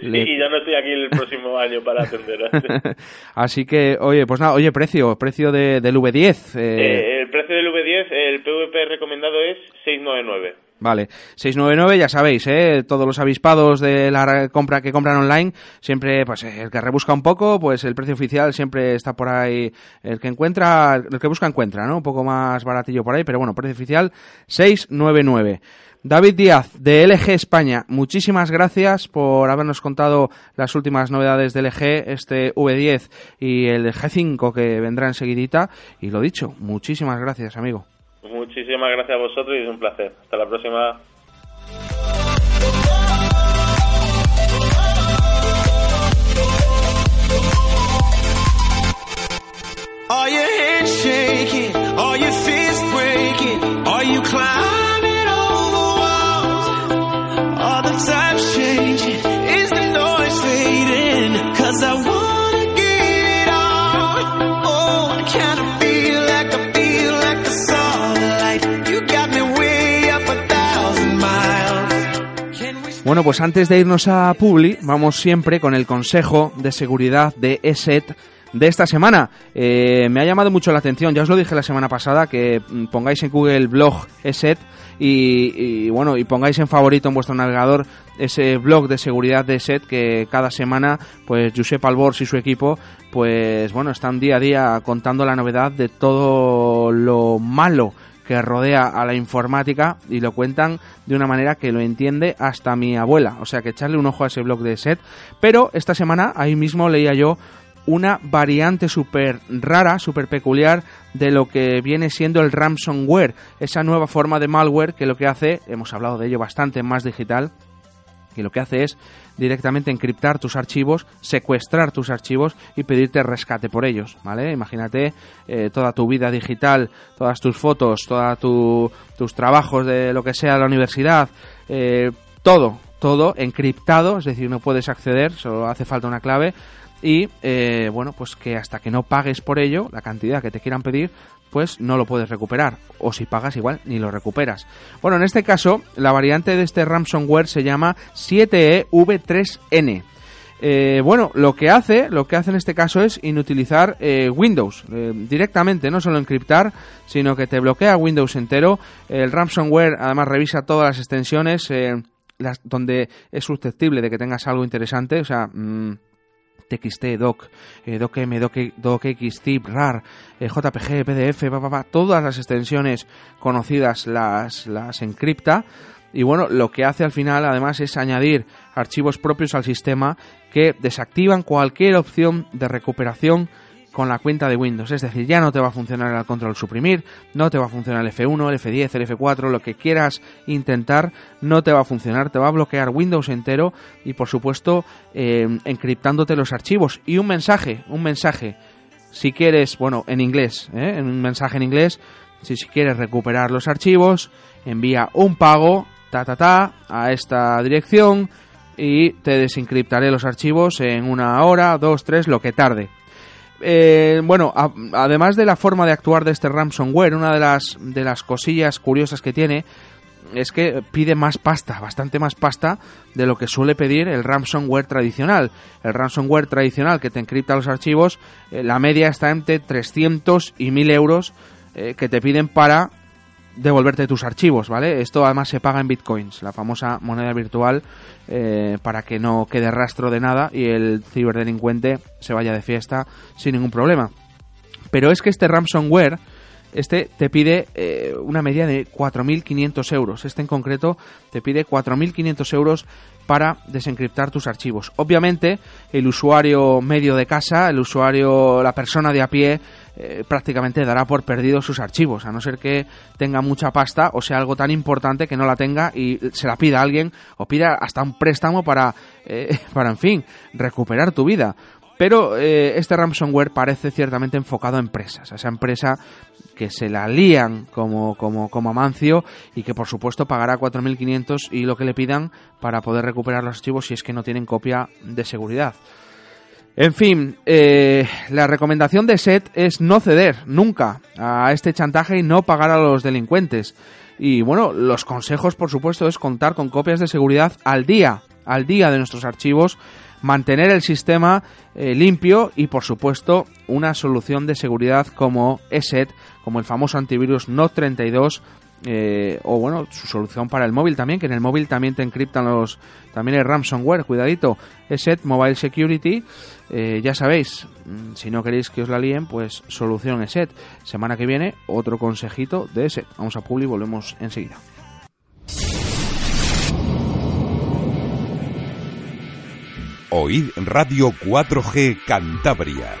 Le- Y yo no estoy aquí el próximo año para atender. Así que, oye, pues nada, oye, precio, precio de, del V10. eh, Eh, el precio del V10, el PVP recomendado es 699. Vale, 699 ya sabéis, ¿eh? todos los avispados de la compra que compran online, siempre, pues el que rebusca un poco, pues el precio oficial siempre está por ahí, el que encuentra, el que busca encuentra, ¿no? Un poco más baratillo por ahí, pero bueno, precio oficial 699. David Díaz, de LG España, muchísimas gracias por habernos contado las últimas novedades de LG, este V10 y el G5 que vendrá enseguidita. Y lo dicho, muchísimas gracias, amigo. Muchísimas gracias a vosotros y es un placer. Hasta la próxima. Bueno, pues antes de irnos a Publi, vamos siempre con el consejo de seguridad de ESET de esta semana. Eh, me ha llamado mucho la atención, ya os lo dije la semana pasada, que mm, pongáis en Google el blog ESET y, bueno, y pongáis en favorito en vuestro navegador ese blog de seguridad de ESET que cada semana, pues Josep Albors y su equipo, pues bueno, están día a día contando la novedad de todo lo malo que rodea a la informática y lo cuentan de una manera que lo entiende hasta mi abuela. O sea que echarle un ojo a ese blog de set. Pero esta semana ahí mismo leía yo una variante súper rara, súper peculiar de lo que viene siendo el ransomware, esa nueva forma de malware que lo que hace, hemos hablado de ello bastante más digital, que lo que hace es directamente encriptar tus archivos, secuestrar tus archivos y pedirte rescate por ellos, ¿vale? Imagínate eh, toda tu vida digital, todas tus fotos, todos tu, tus trabajos de lo que sea la universidad, eh, todo, todo encriptado, es decir, no puedes acceder, solo hace falta una clave y eh, bueno, pues que hasta que no pagues por ello, la cantidad que te quieran pedir, pues no lo puedes recuperar. O si pagas igual, ni lo recuperas. Bueno, en este caso, la variante de este ransomware se llama 7EV3N. Eh, bueno, lo que hace, lo que hace en este caso es inutilizar eh, Windows eh, directamente, no solo encriptar, sino que te bloquea Windows entero. El ransomware además revisa todas las extensiones las, donde es susceptible de que tengas algo interesante, o sea, mm, TXT, doc, eh, docm, doc, docx, zip, rar, eh, jpg, pdf, pa, pa, pa, todas las extensiones conocidas las, las encripta. Y bueno, lo que hace al final además es añadir archivos propios al sistema que desactivan cualquier opción de recuperación con la cuenta de Windows. Es decir, ya no te va a funcionar el control suprimir, no te va a funcionar el F1, el F10, el F4, lo que quieras intentar, no te va a funcionar, te va a bloquear Windows entero y por supuesto eh, encriptándote los archivos. Y un mensaje, un mensaje, si quieres, bueno, en inglés, ¿eh? un mensaje en inglés, si, si quieres recuperar los archivos, envía un pago, ta ta ta, a esta dirección y te desencriptaré los archivos en una hora, dos, tres, lo que tarde. Eh, bueno, además de la forma de actuar de este ransomware, una de las, de las cosillas curiosas que tiene es que pide más pasta, bastante más pasta de lo que suele pedir el ransomware tradicional. El ransomware tradicional que te encripta los archivos, eh, la media está entre 300 y 1000 euros eh, que te piden para devolverte tus archivos, ¿vale? Esto además se paga en bitcoins, la famosa moneda virtual, eh, para que no quede rastro de nada y el ciberdelincuente se vaya de fiesta sin ningún problema. Pero es que este ransomware, este te pide eh, una media de 4.500 euros. Este en concreto te pide 4.500 euros para desencriptar tus archivos. Obviamente, el usuario medio de casa, el usuario, la persona de a pie, eh, prácticamente dará por perdido sus archivos, a no ser que tenga mucha pasta o sea algo tan importante que no la tenga y se la pida a alguien o pida hasta un préstamo para, eh, para en fin, recuperar tu vida. Pero eh, este ransomware parece ciertamente enfocado a empresas, a esa empresa que se la lían como, como, como Amancio y que por supuesto pagará 4.500 y lo que le pidan para poder recuperar los archivos si es que no tienen copia de seguridad. En fin, eh, la recomendación de SET es no ceder nunca a este chantaje y no pagar a los delincuentes. Y bueno, los consejos, por supuesto, es contar con copias de seguridad al día, al día de nuestros archivos, mantener el sistema eh, limpio y, por supuesto, una solución de seguridad como ESET, como el famoso antivirus Note 32 eh, o bueno, su solución para el móvil también, que en el móvil también te encriptan los, también el ransomware, cuidadito, ESET Mobile Security, eh, ya sabéis, mm, si no queréis que os la líen, pues solución ESET. Semana que viene, otro consejito de ESET. Vamos a Publi y volvemos enseguida. Oíd Radio 4G Cantabria.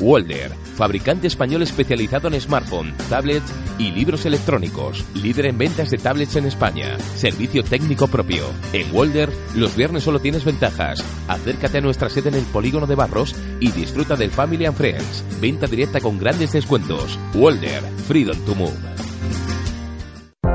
Walder, fabricante español especializado en smartphone, tablets y libros electrónicos, líder en ventas de tablets en España, servicio técnico propio. En Walder, los viernes solo tienes ventajas. Acércate a nuestra sede en el Polígono de Barros y disfruta del Family and Friends. Venta directa con grandes descuentos. Walder, Freedom to Move.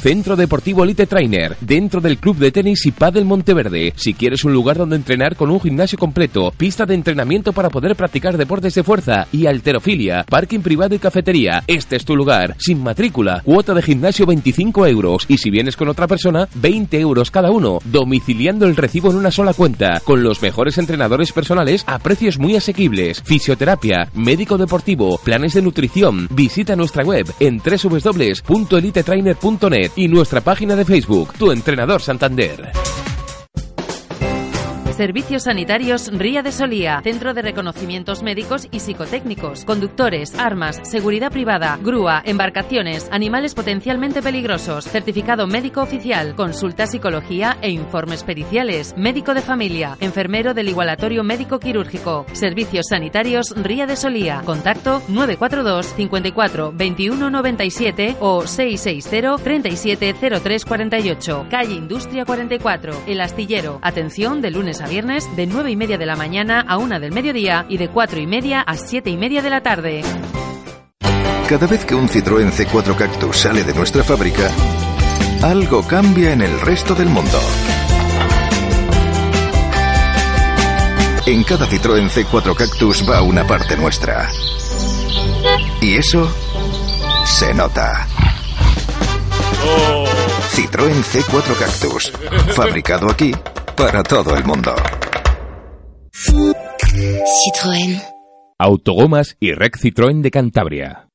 Centro Deportivo Elite Trainer, dentro del Club de Tenis y Padel Monteverde. Si quieres un lugar donde entrenar con un gimnasio completo, pista de entrenamiento para poder practicar deportes de fuerza y alterofilia, parking privado y cafetería, este es tu lugar. Sin matrícula, cuota de gimnasio 25 euros y si vienes con otra persona, 20 euros cada uno, domiciliando el recibo en una sola cuenta, con los mejores entrenadores personales a precios muy asequibles, fisioterapia, médico deportivo, planes de nutrición. Visita nuestra web en www.elitetrainer.net y nuestra página de Facebook, Tu Entrenador Santander. Servicios Sanitarios Ría de Solía, Centro de Reconocimientos Médicos y Psicotécnicos, conductores, armas, seguridad privada, grúa, embarcaciones, animales potencialmente peligrosos, certificado médico oficial, consulta psicología e informes periciales, médico de familia, enfermero del igualatorio médico quirúrgico, Servicios Sanitarios Ría de Solía, contacto 942 54 21 97 o 660 37 03 48, calle Industria 44, El Astillero, atención de lunes a viernes de 9 y media de la mañana a 1 del mediodía y de 4 y media a 7 y media de la tarde. Cada vez que un Citroën C4 Cactus sale de nuestra fábrica, algo cambia en el resto del mundo. En cada Citroën C4 Cactus va una parte nuestra. Y eso se nota. Citroën C4 Cactus, fabricado aquí para todo el mundo. Citroën. Autogomas y Rec Citroën de Cantabria.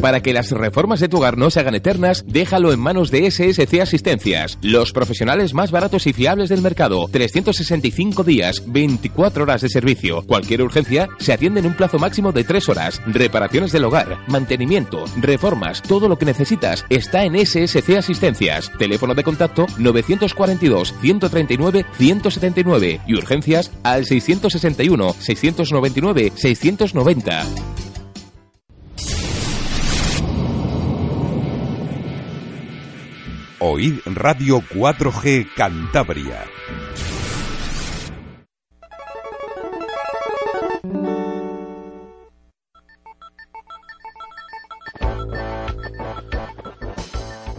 Para que las reformas de tu hogar no se hagan eternas, déjalo en manos de SSC Asistencias, los profesionales más baratos y fiables del mercado. 365 días, 24 horas de servicio. Cualquier urgencia se atiende en un plazo máximo de 3 horas. Reparaciones del hogar, mantenimiento, reformas, todo lo que necesitas está en SSC Asistencias. Teléfono de contacto 942 139 179 y urgencias al 661 699 690. Oíd Radio 4G Cantabria.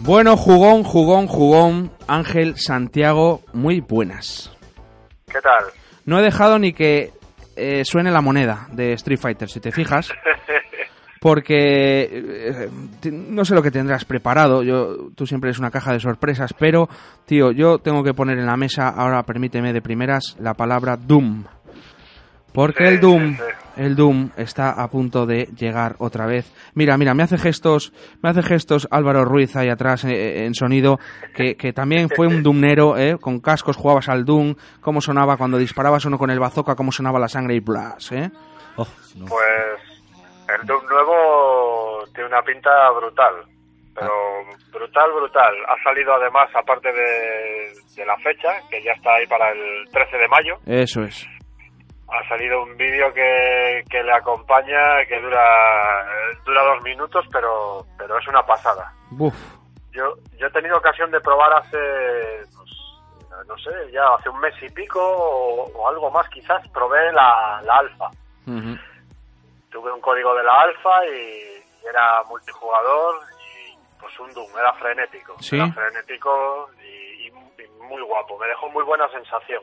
Bueno, jugón, jugón, jugón. Ángel Santiago, muy buenas. ¿Qué tal? No he dejado ni que eh, suene la moneda de Street Fighter, si te fijas. Porque eh, t- no sé lo que tendrás preparado. Yo, tú siempre eres una caja de sorpresas, pero, tío, yo tengo que poner en la mesa, ahora permíteme de primeras, la palabra Doom. Porque el Doom, el Doom está a punto de llegar otra vez. Mira, mira, me hace gestos, me hace gestos Álvaro Ruiz ahí atrás eh, en sonido, que, que también fue un Doomnero, eh, con cascos jugabas al Doom, cómo sonaba cuando disparabas uno con el bazooka, cómo sonaba la sangre y blas, eh. Pues el Doom nuevo tiene una pinta brutal, pero brutal, brutal. Ha salido además, aparte de, de la fecha, que ya está ahí para el 13 de mayo, Eso es. Ha salido un vídeo que, que le acompaña, que dura dura dos minutos, pero pero es una pasada. Buf. Yo yo he tenido ocasión de probar hace, pues, no sé, ya hace un mes y pico o, o algo más quizás, probé la, la alfa. Tuve un código de la alfa y era multijugador y pues un Doom, era frenético. Sí. Era frenético y, y- y muy guapo, me dejó muy buena sensación.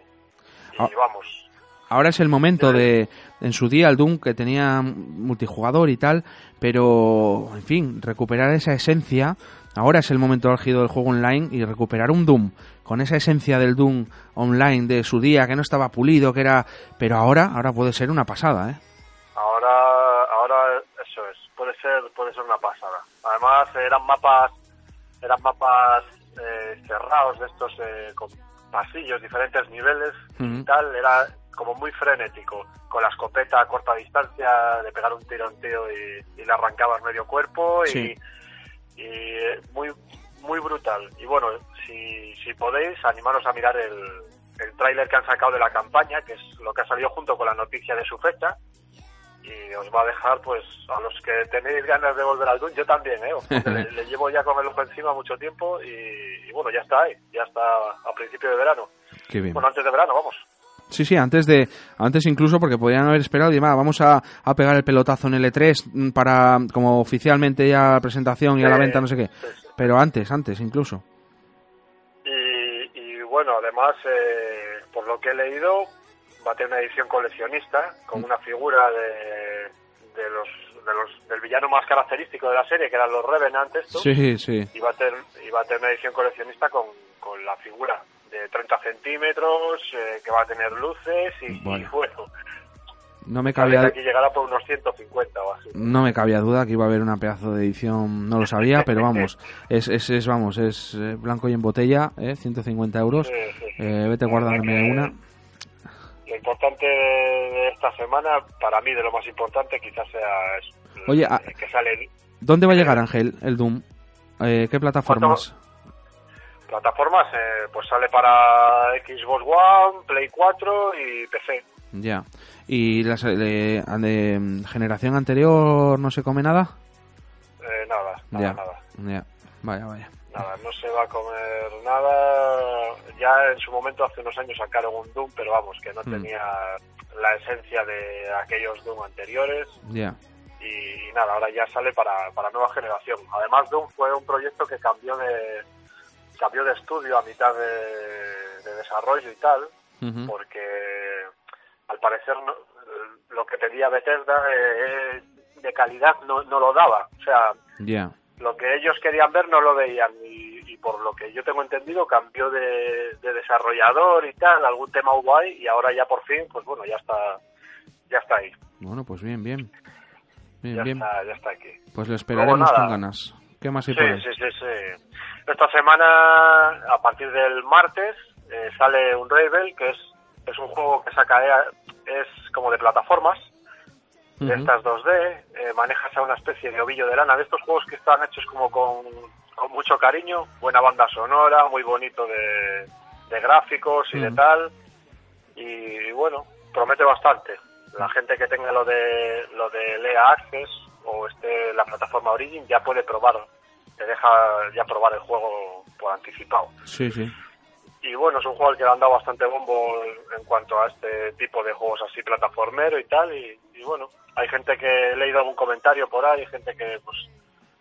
Y Ah. vamos, Ahora es el momento de, en su día, el Doom que tenía multijugador y tal, pero, en fin, recuperar esa esencia. Ahora es el momento álgido del juego online y recuperar un Doom con esa esencia del Doom online de su día que no estaba pulido, que era, pero ahora, ahora puede ser una pasada, ¿eh? ahora ahora eso es, puede ser puede ser una pasada. Además eran mapas eran mapas eh, cerrados de estos eh, con pasillos, diferentes niveles y tal, era como muy frenético, con la escopeta a corta distancia, de pegar un tiro a un tío y, y le arrancabas medio cuerpo y, Sí. y eh, muy muy brutal. Y bueno, si, si podéis, animaros a mirar el, el tráiler que han sacado de la campaña, que es lo que ha salido junto con la noticia de su fecha, y os va a dejar, pues, a los que tenéis ganas de volver al Doom, yo también, ¿eh? Le, le llevo ya con el ojo encima mucho tiempo y, y bueno, ya está ahí, ya está a principio de verano. Qué bien. Bueno, antes de verano, vamos. Sí, sí, antes de, antes incluso porque podían haber esperado y va, vamos a, a pegar el pelotazo en el E3 mm, para, como oficialmente ya la presentación y a la venta, no sé qué. Pero antes, antes incluso. Y, y bueno, además, eh, por lo que he leído, va a tener una edición coleccionista con una figura de, de los, de los del villano más característico de la serie, que eran los Revenant estos. Sí, sí. Y va a tener, y va a tener una edición coleccionista con, con la figura de 30 centímetros, eh, que va a tener luces y, y Bueno. bueno, No me cabía, que aquí llegará por unos 150 o así. no me cabía duda que iba a haber una pedazo de edición, no lo sabía, pero vamos, es, es, es vamos, es eh, blanco y en botella, ¿eh? 150 euros. Sí, sí, sí. Eh, vete guardándome una. Lo importante de, esta semana, para mí de lo más importante, quizás sea Oye, a- eh, que sale ¿dónde va a llegar Ángel el Doom? Eh, ¿Qué plataformas? Plataformas, eh, pues sale para Xbox One, Play 4 y PC. Ya. ¿Y las de, de, generación anterior no se come nada? Eh, nada, nada, ya. nada. Ya. Vaya, vaya. Nada, no se va a comer nada. Ya en su momento, hace unos años, sacaron un Doom, pero vamos, que no Mm. tenía la esencia de aquellos Doom anteriores. Ya. Y, y nada, ahora ya sale para, para nueva generación. Además, Doom fue un proyecto que cambió de cambió de estudio a mitad de, de desarrollo y tal, porque al parecer no- lo que pedía Bethesda eh, de calidad no, no lo daba. O sea, lo que ellos querían ver no lo veían y, y por lo que yo tengo entendido cambió de, de desarrollador y tal, algún tema hubo ahí y ahora ya por fin, pues bueno, ya está ya está ahí, Bueno, pues bien, bien. Bien, ya bien. está, ya está aquí. Pues lo esperaremos con ganas. ¿Qué más hay Sí, por ahí? sí, sí, sí. Esta semana, a partir del martes, eh, sale un Rebel, que es, es un juego que saca EA, es como de plataformas, de estas 2D, eh, manejas a una especie de ovillo de lana, de estos juegos que están hechos como con, con mucho cariño, buena banda sonora, muy bonito de, de gráficos y de tal, y, y bueno, promete bastante. La gente que tenga lo de lo de Lea Access o esté la plataforma Origin ya puede probar, te deja ya probar el juego por anticipado. Sí, sí. Y bueno, es un juego al que le han dado bastante bombo en cuanto a este tipo de juegos así plataformero y tal. Y, y bueno, hay gente que he leído algún comentario por ahí, gente que pues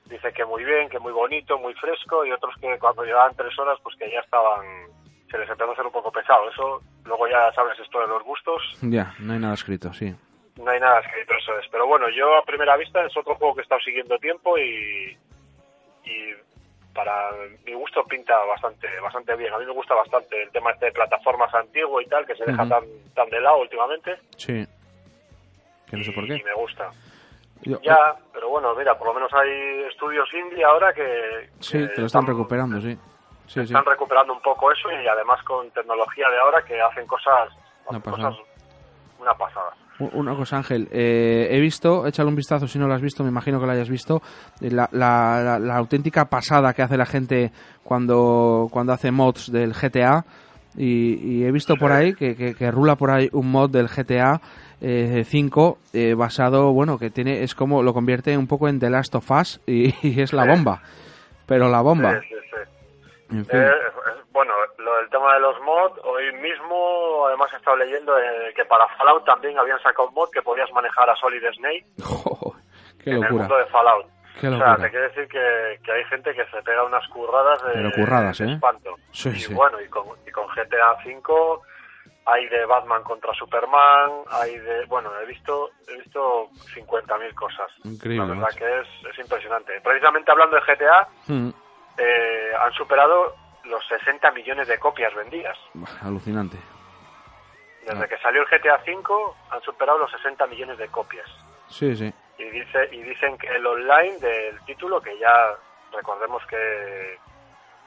dice que muy bien, que muy bonito, muy fresco, y otros que cuando llevaban tres horas, pues que ya estaban, se les empezó a hacer un poco pesado. Eso, luego ya sabes esto de los gustos, Ya, no hay nada escrito, sí. No hay nada escrito, eso es. Pero bueno, yo a primera vista es otro juego que he estado siguiendo tiempo y, y para mi gusto pinta bastante bastante bien. A mí me gusta bastante el tema este de plataformas antiguo y tal, que se deja tan, tan de lado últimamente. Sí. Que no sé por Y qué. me gusta. Yo- Ya, pero bueno, mira, por lo menos hay estudios indie ahora que, Sí, que te lo están recuperando, sí. Sí, sí. están recuperando un poco eso y además con tecnología de ahora que hacen cosas, Una pasada. cosas una pasada. Una cosa, Ángel, eh, he visto, échale un vistazo si no lo has visto, me imagino que lo hayas visto, eh, la, la- la- la auténtica pasada que hace la gente cuando, cuando hace mods del GTA. Y, y he visto por ahí que, que, que rula por ahí un mod del GTA eh, 5 eh, basado, bueno, que tiene es como lo convierte un poco en The Last of Us y, y es la bomba. Pero la bomba. Sí, sí, sí. En fin. Eh, bueno, lo del tema de los mods, hoy mismo además he estado leyendo eh, que para Fallout también habían sacado un mod que podías manejar a Solid Snake Qué en el locura. mundo de Fallout. Qué O sea, locura. te quiere decir que, que hay gente que se pega unas curradas de, Pero curradas, ¿eh? espanto. Sí, y sí. bueno, y con, y con GTA V hay de Batman contra Superman, hay de... Bueno, he visto he visto 50.000 cosas. Increíble, La verdad macho. que es, es impresionante. Precisamente hablando de GTA, Mm, eh, han superado los 60 millones de copias vendidas. alucinante. Desde Ah. que salió el GTA V han superado los 60 millones de copias. Sí, sí. Y dice y dicen que el online del título, que ya recordemos que,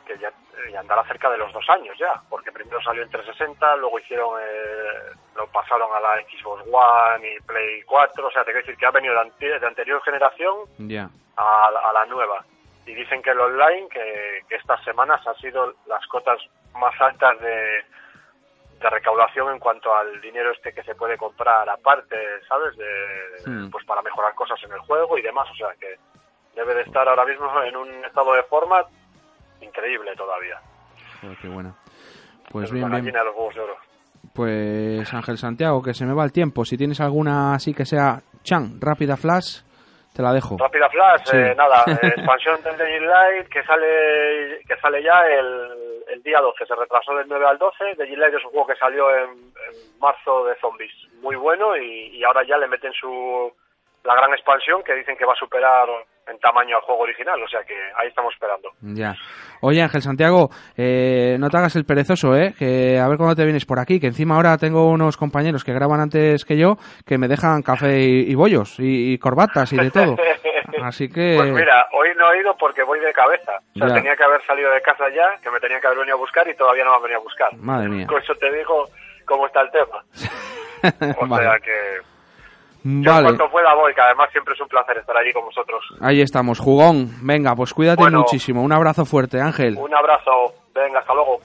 que ya, ya andará cerca de los dos años ya, porque primero salió en 360, luego hicieron eh, lo pasaron a la Xbox One y Play 4, o sea, te quiero decir que ha venido de, ante- de anterior generación a la nueva. Y dicen que el online, que, que estas semanas han sido las cotas más altas de, de recaudación en cuanto al dinero este que se puede comprar aparte, ¿sabes? De, Hmm. Pues para mejorar cosas en el juego y demás. O sea que debe de estar ahora mismo en un estado de forma increíble todavía. Joder, qué buena. Pues Es bien, bien. los huevos de oro. Pues Ángel Santiago, que se me va el tiempo. Si tienes alguna así que sea chan, rápida flash, te la dejo. Rápida Flash, Sí. eh, nada, expansión del Dying Light que sale que sale ya el, el día 12, se retrasó del 9 al 12. Dying Light es un juego que salió en, en marzo de zombies, muy bueno y, y ahora ya le meten su la gran expansión que dicen que va a superar en tamaño al juego original, o sea que ahí estamos esperando. Ya. Oye, Ángel Santiago, eh, no te hagas el perezoso, ¿eh? Que a ver cuándo te vienes por aquí, que encima ahora tengo unos compañeros que graban antes que yo, que me dejan café y, y bollos, y, y corbatas y de todo. Así que... Pues mira, hoy no he ido porque voy de cabeza. O sea, Ya. tenía que haber salido de casa ya, que me tenía que haber venido a buscar y todavía no me han venido a buscar. Madre mía. Con eso te digo cómo está el tema. O Vale. sea que yo Vale, cuanto pueda voy, que además siempre es un placer estar allí con vosotros. ahí estamos, jugón. Venga, pues cuídate Bueno. muchísimo. Un abrazo fuerte, Ángel. Un abrazo, venga, hasta luego.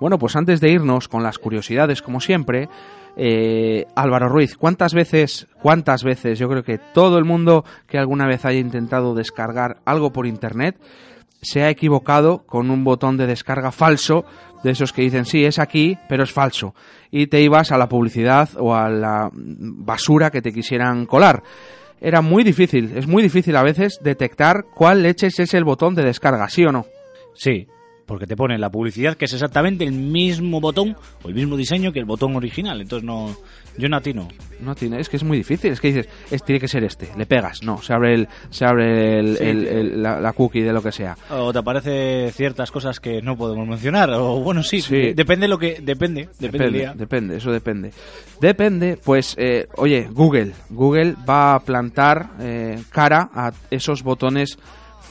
Bueno, pues antes de irnos con las curiosidades, como siempre, eh, Álvaro Ruiz, ¿cuántas veces, cuántas veces, yo creo que todo el mundo que alguna vez haya intentado descargar algo por internet se ha equivocado con un botón de descarga falso, de esos que dicen sí, es aquí, pero es falso, y te ibas a la publicidad o a la basura que te quisieran colar. Era muy difícil, es muy difícil a veces detectar cuál leches es el botón de descarga, ¿sí o no? Sí, porque te pone la publicidad que es exactamente el mismo botón o el mismo diseño que el botón original. Entonces no, yo no atino. No tiene, es que es muy difícil. Es que dices, es, tiene que ser este. Le pegas, no. Se abre el, se abre el, Sí, el- tío. el- la, la cookie de lo que sea. O te aparece ciertas cosas que no podemos mencionar. O bueno, sí, Sí. de- depende lo que depende, depende, día. depende, eso depende. Depende, pues, eh, oye, Google, Google va a plantar eh, cara a esos botones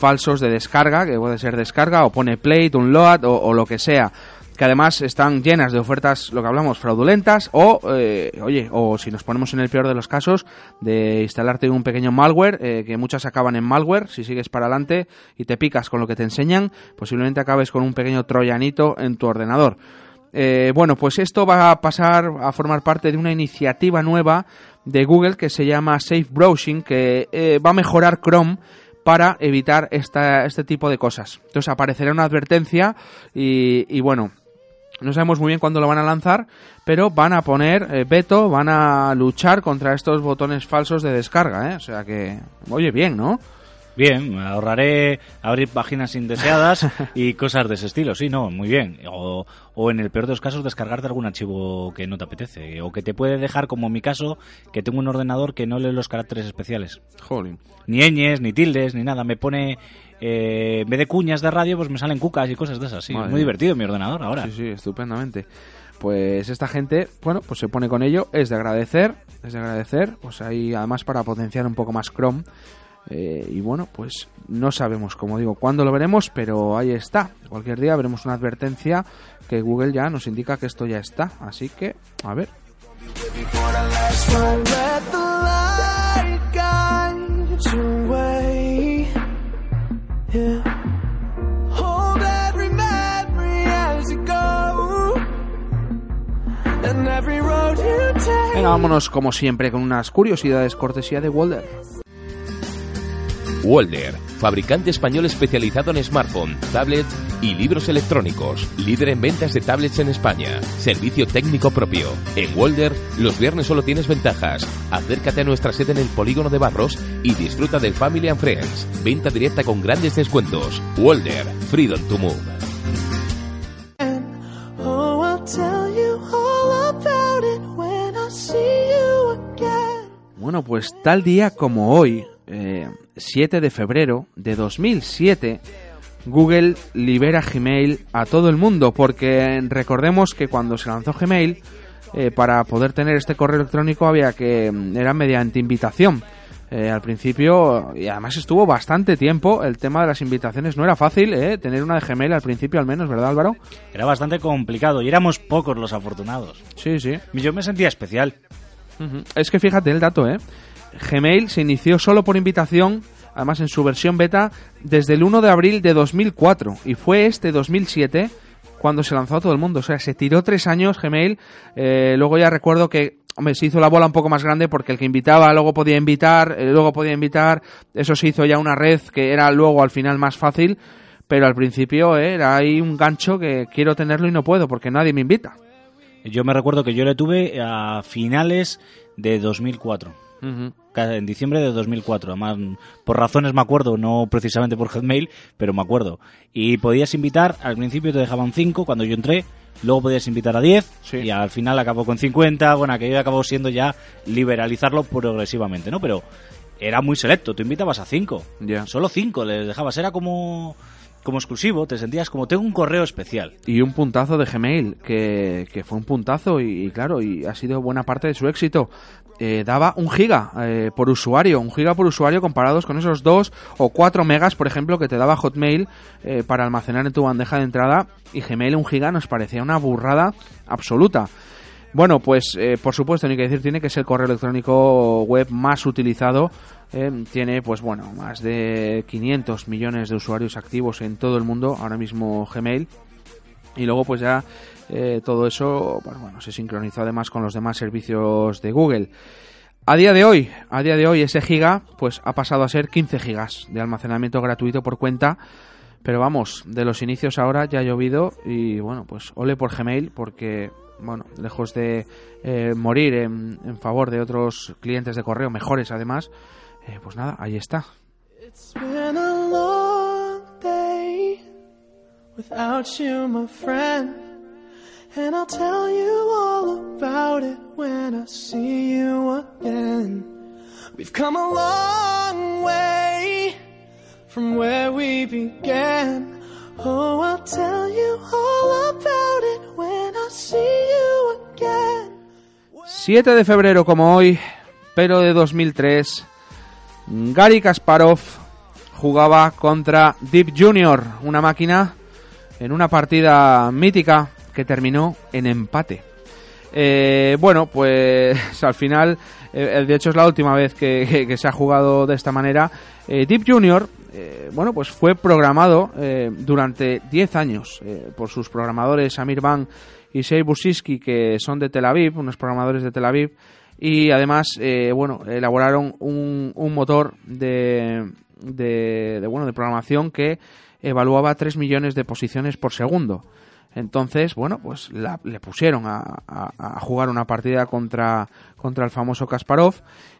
falsos de descarga, que puede ser descarga o pone play, download o, o lo que sea, que además están llenas de ofertas, lo que hablamos, fraudulentas o, eh, oye, o si nos ponemos en el peor de los casos, de instalarte un pequeño malware, eh, que muchas acaban en malware, si sigues para adelante y te picas con lo que te enseñan, posiblemente acabes con un pequeño troyanito en tu ordenador. Eh, bueno, pues esto va a pasar a formar parte de una iniciativa nueva de Google que se llama Safe Browsing, que va a mejorar Chrome para evitar esta, este tipo de cosas. Entonces aparecerá una advertencia y, y bueno, No sabemos muy bien cuándo lo van a lanzar, pero van a poner eh, veto, van a luchar contra estos botones falsos de descarga, ¿eh? O sea que, oye, bien, ¿no? Bien, ahorraré abrir páginas indeseadas y cosas de ese estilo. Sí, no, muy bien. O, o en el peor de los casos, descargarte algún archivo que no te apetece. O que te puede dejar, como en mi caso, que tengo un ordenador que no lee los caracteres especiales. Jolín. Ni ñes, ni tildes, ni nada. Me pone, eh, en vez de cuñas de radio, pues me salen cucas y cosas de esas. Sí, Madre muy divertido mi ordenador ahora. Sí, sí, estupendamente. Pues esta gente, bueno, pues se pone con ello, es de agradecer, es de agradecer, pues ahí además para potenciar un poco más Chrome. Eh, y bueno, pues no sabemos, como digo, cuándo lo veremos, pero ahí está. Cualquier día veremos una advertencia que Google ya nos indica que esto ya está. Así que, a ver. Venga, vámonos como siempre con unas curiosidades cortesía de Walder. Walder, fabricante español especializado en smartphone, tablet y libros electrónicos, líder en ventas de tablets en España, servicio técnico propio. En Walder, los viernes solo tienes ventajas. Acércate a nuestra sede en el polígono de Barros y disfruta del Family and Friends. Venta directa con grandes descuentos. Walder, Freedom to Move. Oh. Bueno, pues tal día como hoy, eh, 7 de febrero de 2007, Google libera Gmail a todo el mundo, porque recordemos que cuando se lanzó Gmail, eh, para poder tener este correo electrónico había que mm, era mediante invitación. Eh, al principio, y además estuvo bastante tiempo, el tema de las invitaciones no era fácil, eh, tener una de Gmail al principio al menos, ¿verdad Álvaro? Era bastante complicado y éramos pocos los afortunados. Sí, sí. Yo me sentía especial. Es que fíjate el dato, ¿eh? Gmail se inició solo por invitación, además en su versión beta, desde el 1 de abril de 2004 y fue este 2007 cuando se lanzó a todo el mundo. O sea, se tiró tres años Gmail. eh, luego ya recuerdo que se hizo la bola un poco más grande porque el que invitaba luego podía invitar, eh, luego podía invitar. Eso se hizo ya una red que era luego al final más fácil. Pero al principio eh, era ahí un gancho que quiero tenerlo y no puedo porque nadie me invita. Yo me recuerdo que yo le tuve a finales de 2004. Ujú. Ca- En diciembre de 2004. Además, por razones me acuerdo, no precisamente por Gmail, pero me acuerdo. Y podías invitar, al principio te dejaban 5 cuando yo entré, luego podías invitar a 10 y al final acabó con 50. Bueno, aquello acabó siendo ya liberalizarlo progresivamente, ¿no? Pero era muy selecto, tú invitabas a 5. Ya. Solo 5 les dejabas, era como, como exclusivo, te sentías como tengo un correo especial. Y un puntazo de Gmail, que, que fue un puntazo y, y claro, y ha sido buena parte de su éxito. Eh, daba un giga eh, por usuario, un giga por usuario comparados con esos dos o cuatro megas, por ejemplo, que te daba Hotmail eh, para almacenar en tu bandeja de entrada y Gmail un giga nos parecía una burrada absoluta. Bueno, pues por supuesto, ni que decir, tiene que ser el correo electrónico web más utilizado. tiene, pues bueno, más de 500 millones de usuarios activos en todo el mundo, ahora mismo Gmail. Y luego, pues ya eh, todo eso, pues bueno, se sincronizó además con los demás servicios de Google. A día de hoy, a día de hoy ese giga, pues ha pasado a ser 15 gigas de almacenamiento gratuito por cuenta. Pero vamos, de los inicios ahora ya ha llovido y bueno, pues ole por Gmail porque, bueno, lejos de eh, morir en, favor de otros clientes de correo mejores además, eh, pues nada, ahí está. Without you, my friend. And I'll tell you all about it when I see you again. We've come a long way from where we began. Oh, I'll tell you all about it when I see you again. 7 de febrero como hoy, pero de 2003, Gary Kasparov jugaba contra Deep Junior, una máquina en una partida mítica que terminó en empate. Eh, bueno, pues al final, eh, de hecho es la última vez que, que- se ha jugado de esta manera. Eh, Deep Junior, eh, bueno, pues fue programado durante 10 años por sus programadores Amir Ban y Sei Busiski, que son de Tel Aviv, unos programadores de Tel Aviv, y además, bueno, elaboraron un, un motor de, de, de, bueno, de programación que evaluaba 3 millones de posiciones por segundo. Entonces, bueno, pues la- le pusieron a, a- jugar una partida contra, contra el famoso Kasparov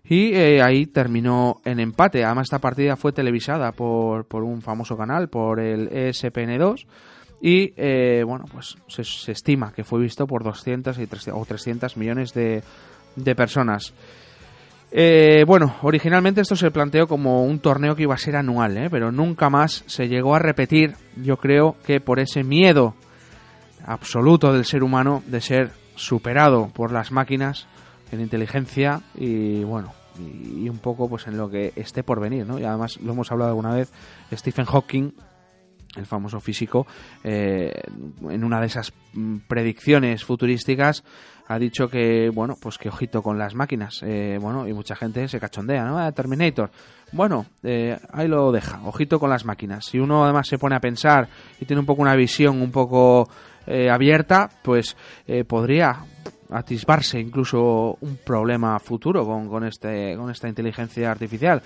y eh, ahí terminó en empate. Además, esta partida fue televisada por, por un famoso canal, por el E ESPN2. Y eh, bueno, pues se, se estima que fue visto por 200 y 300, o 300 millones de, de personas. Eh, bueno, originalmente esto se planteó como un torneo que iba a ser anual, ¿eh? pero nunca más se llegó a repetir. Yo creo que por ese miedo absoluto del ser humano de ser superado por las máquinas en inteligencia y bueno y, un poco pues en lo que esté por venir, ¿no? Y además lo hemos hablado alguna vez. Stephen Hawking el famoso físico, eh, en una de esas mm, predicciones futurísticas ha dicho que, bueno, pues que ojito con las máquinas, eh, bueno, y mucha gente se cachondea, ¿no? Ah, Terminator. Bueno, eh, ahí lo deja, ojito con las máquinas. Si uno además se pone a pensar y tiene un poco una visión un poco eh, abierta, pues eh, podría atisbarse incluso un problema futuro con, con, este, con esta inteligencia artificial.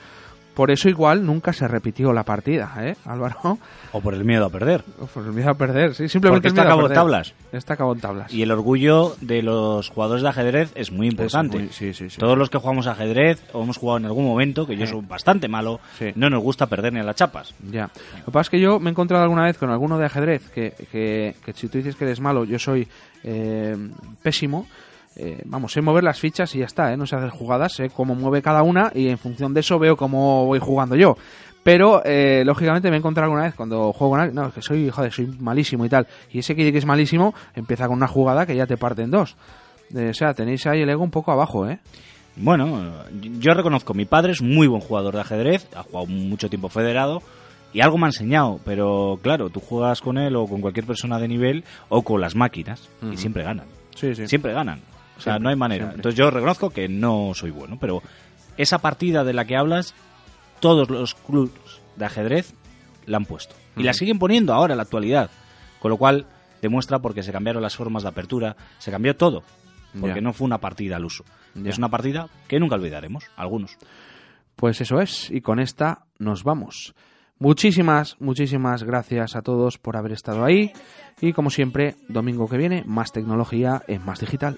Por eso igual nunca se repitió la partida, ¿eh, Álvaro? O por el miedo a perder. O por el miedo a perder, sí, simplemente Porque está miedo a acabó en tablas. Está acabado en tablas. Y el orgullo de los jugadores de ajedrez es muy importante. muy- sí, sí, sí. Todos los que jugamos ajedrez o hemos jugado en algún momento, que yo soy bastante malo, no nos gusta perder ni a las chapas. Ya. Lo que pasa es que yo me he encontrado alguna vez con alguno de ajedrez que, que, que si tú dices que eres malo, yo soy eh, pésimo. Eh, vamos, sé mover las fichas y ya está, ¿eh? no sé hacer jugadas, sé cómo mueve cada una y en función de eso veo cómo voy jugando yo. Pero, eh, lógicamente, me he encontrado alguna vez cuando juego con alguien, no, que soy, joder, soy malísimo y tal. Y ese que dice que es malísimo empieza con una jugada que ya te parte en dos. Eh, o sea, tenéis ahí el ego un poco abajo, ¿eh? Bueno, yo reconozco, mi padre es muy buen jugador de ajedrez, ha jugado mucho tiempo federado y algo me ha enseñado, pero claro, tú juegas con él o con cualquier persona de nivel o con las máquinas y siempre ganan. Sí, sí. Siempre ganan. O sea, Siempre, no hay manera. siempre. Entonces yo reconozco que no soy bueno, pero esa partida de la que hablas, todos los clubs de ajedrez la han puesto. Y la siguen poniendo ahora en la actualidad. Con lo cual demuestra porque se cambiaron las formas de apertura, se cambió todo. Porque no fue una partida al uso. Es una partida que nunca olvidaremos, algunos. Pues eso es, y con esta nos vamos. Muchísimas, muchísimas gracias a todos por haber estado ahí. Y como siempre, domingo que viene, más tecnología en más digital.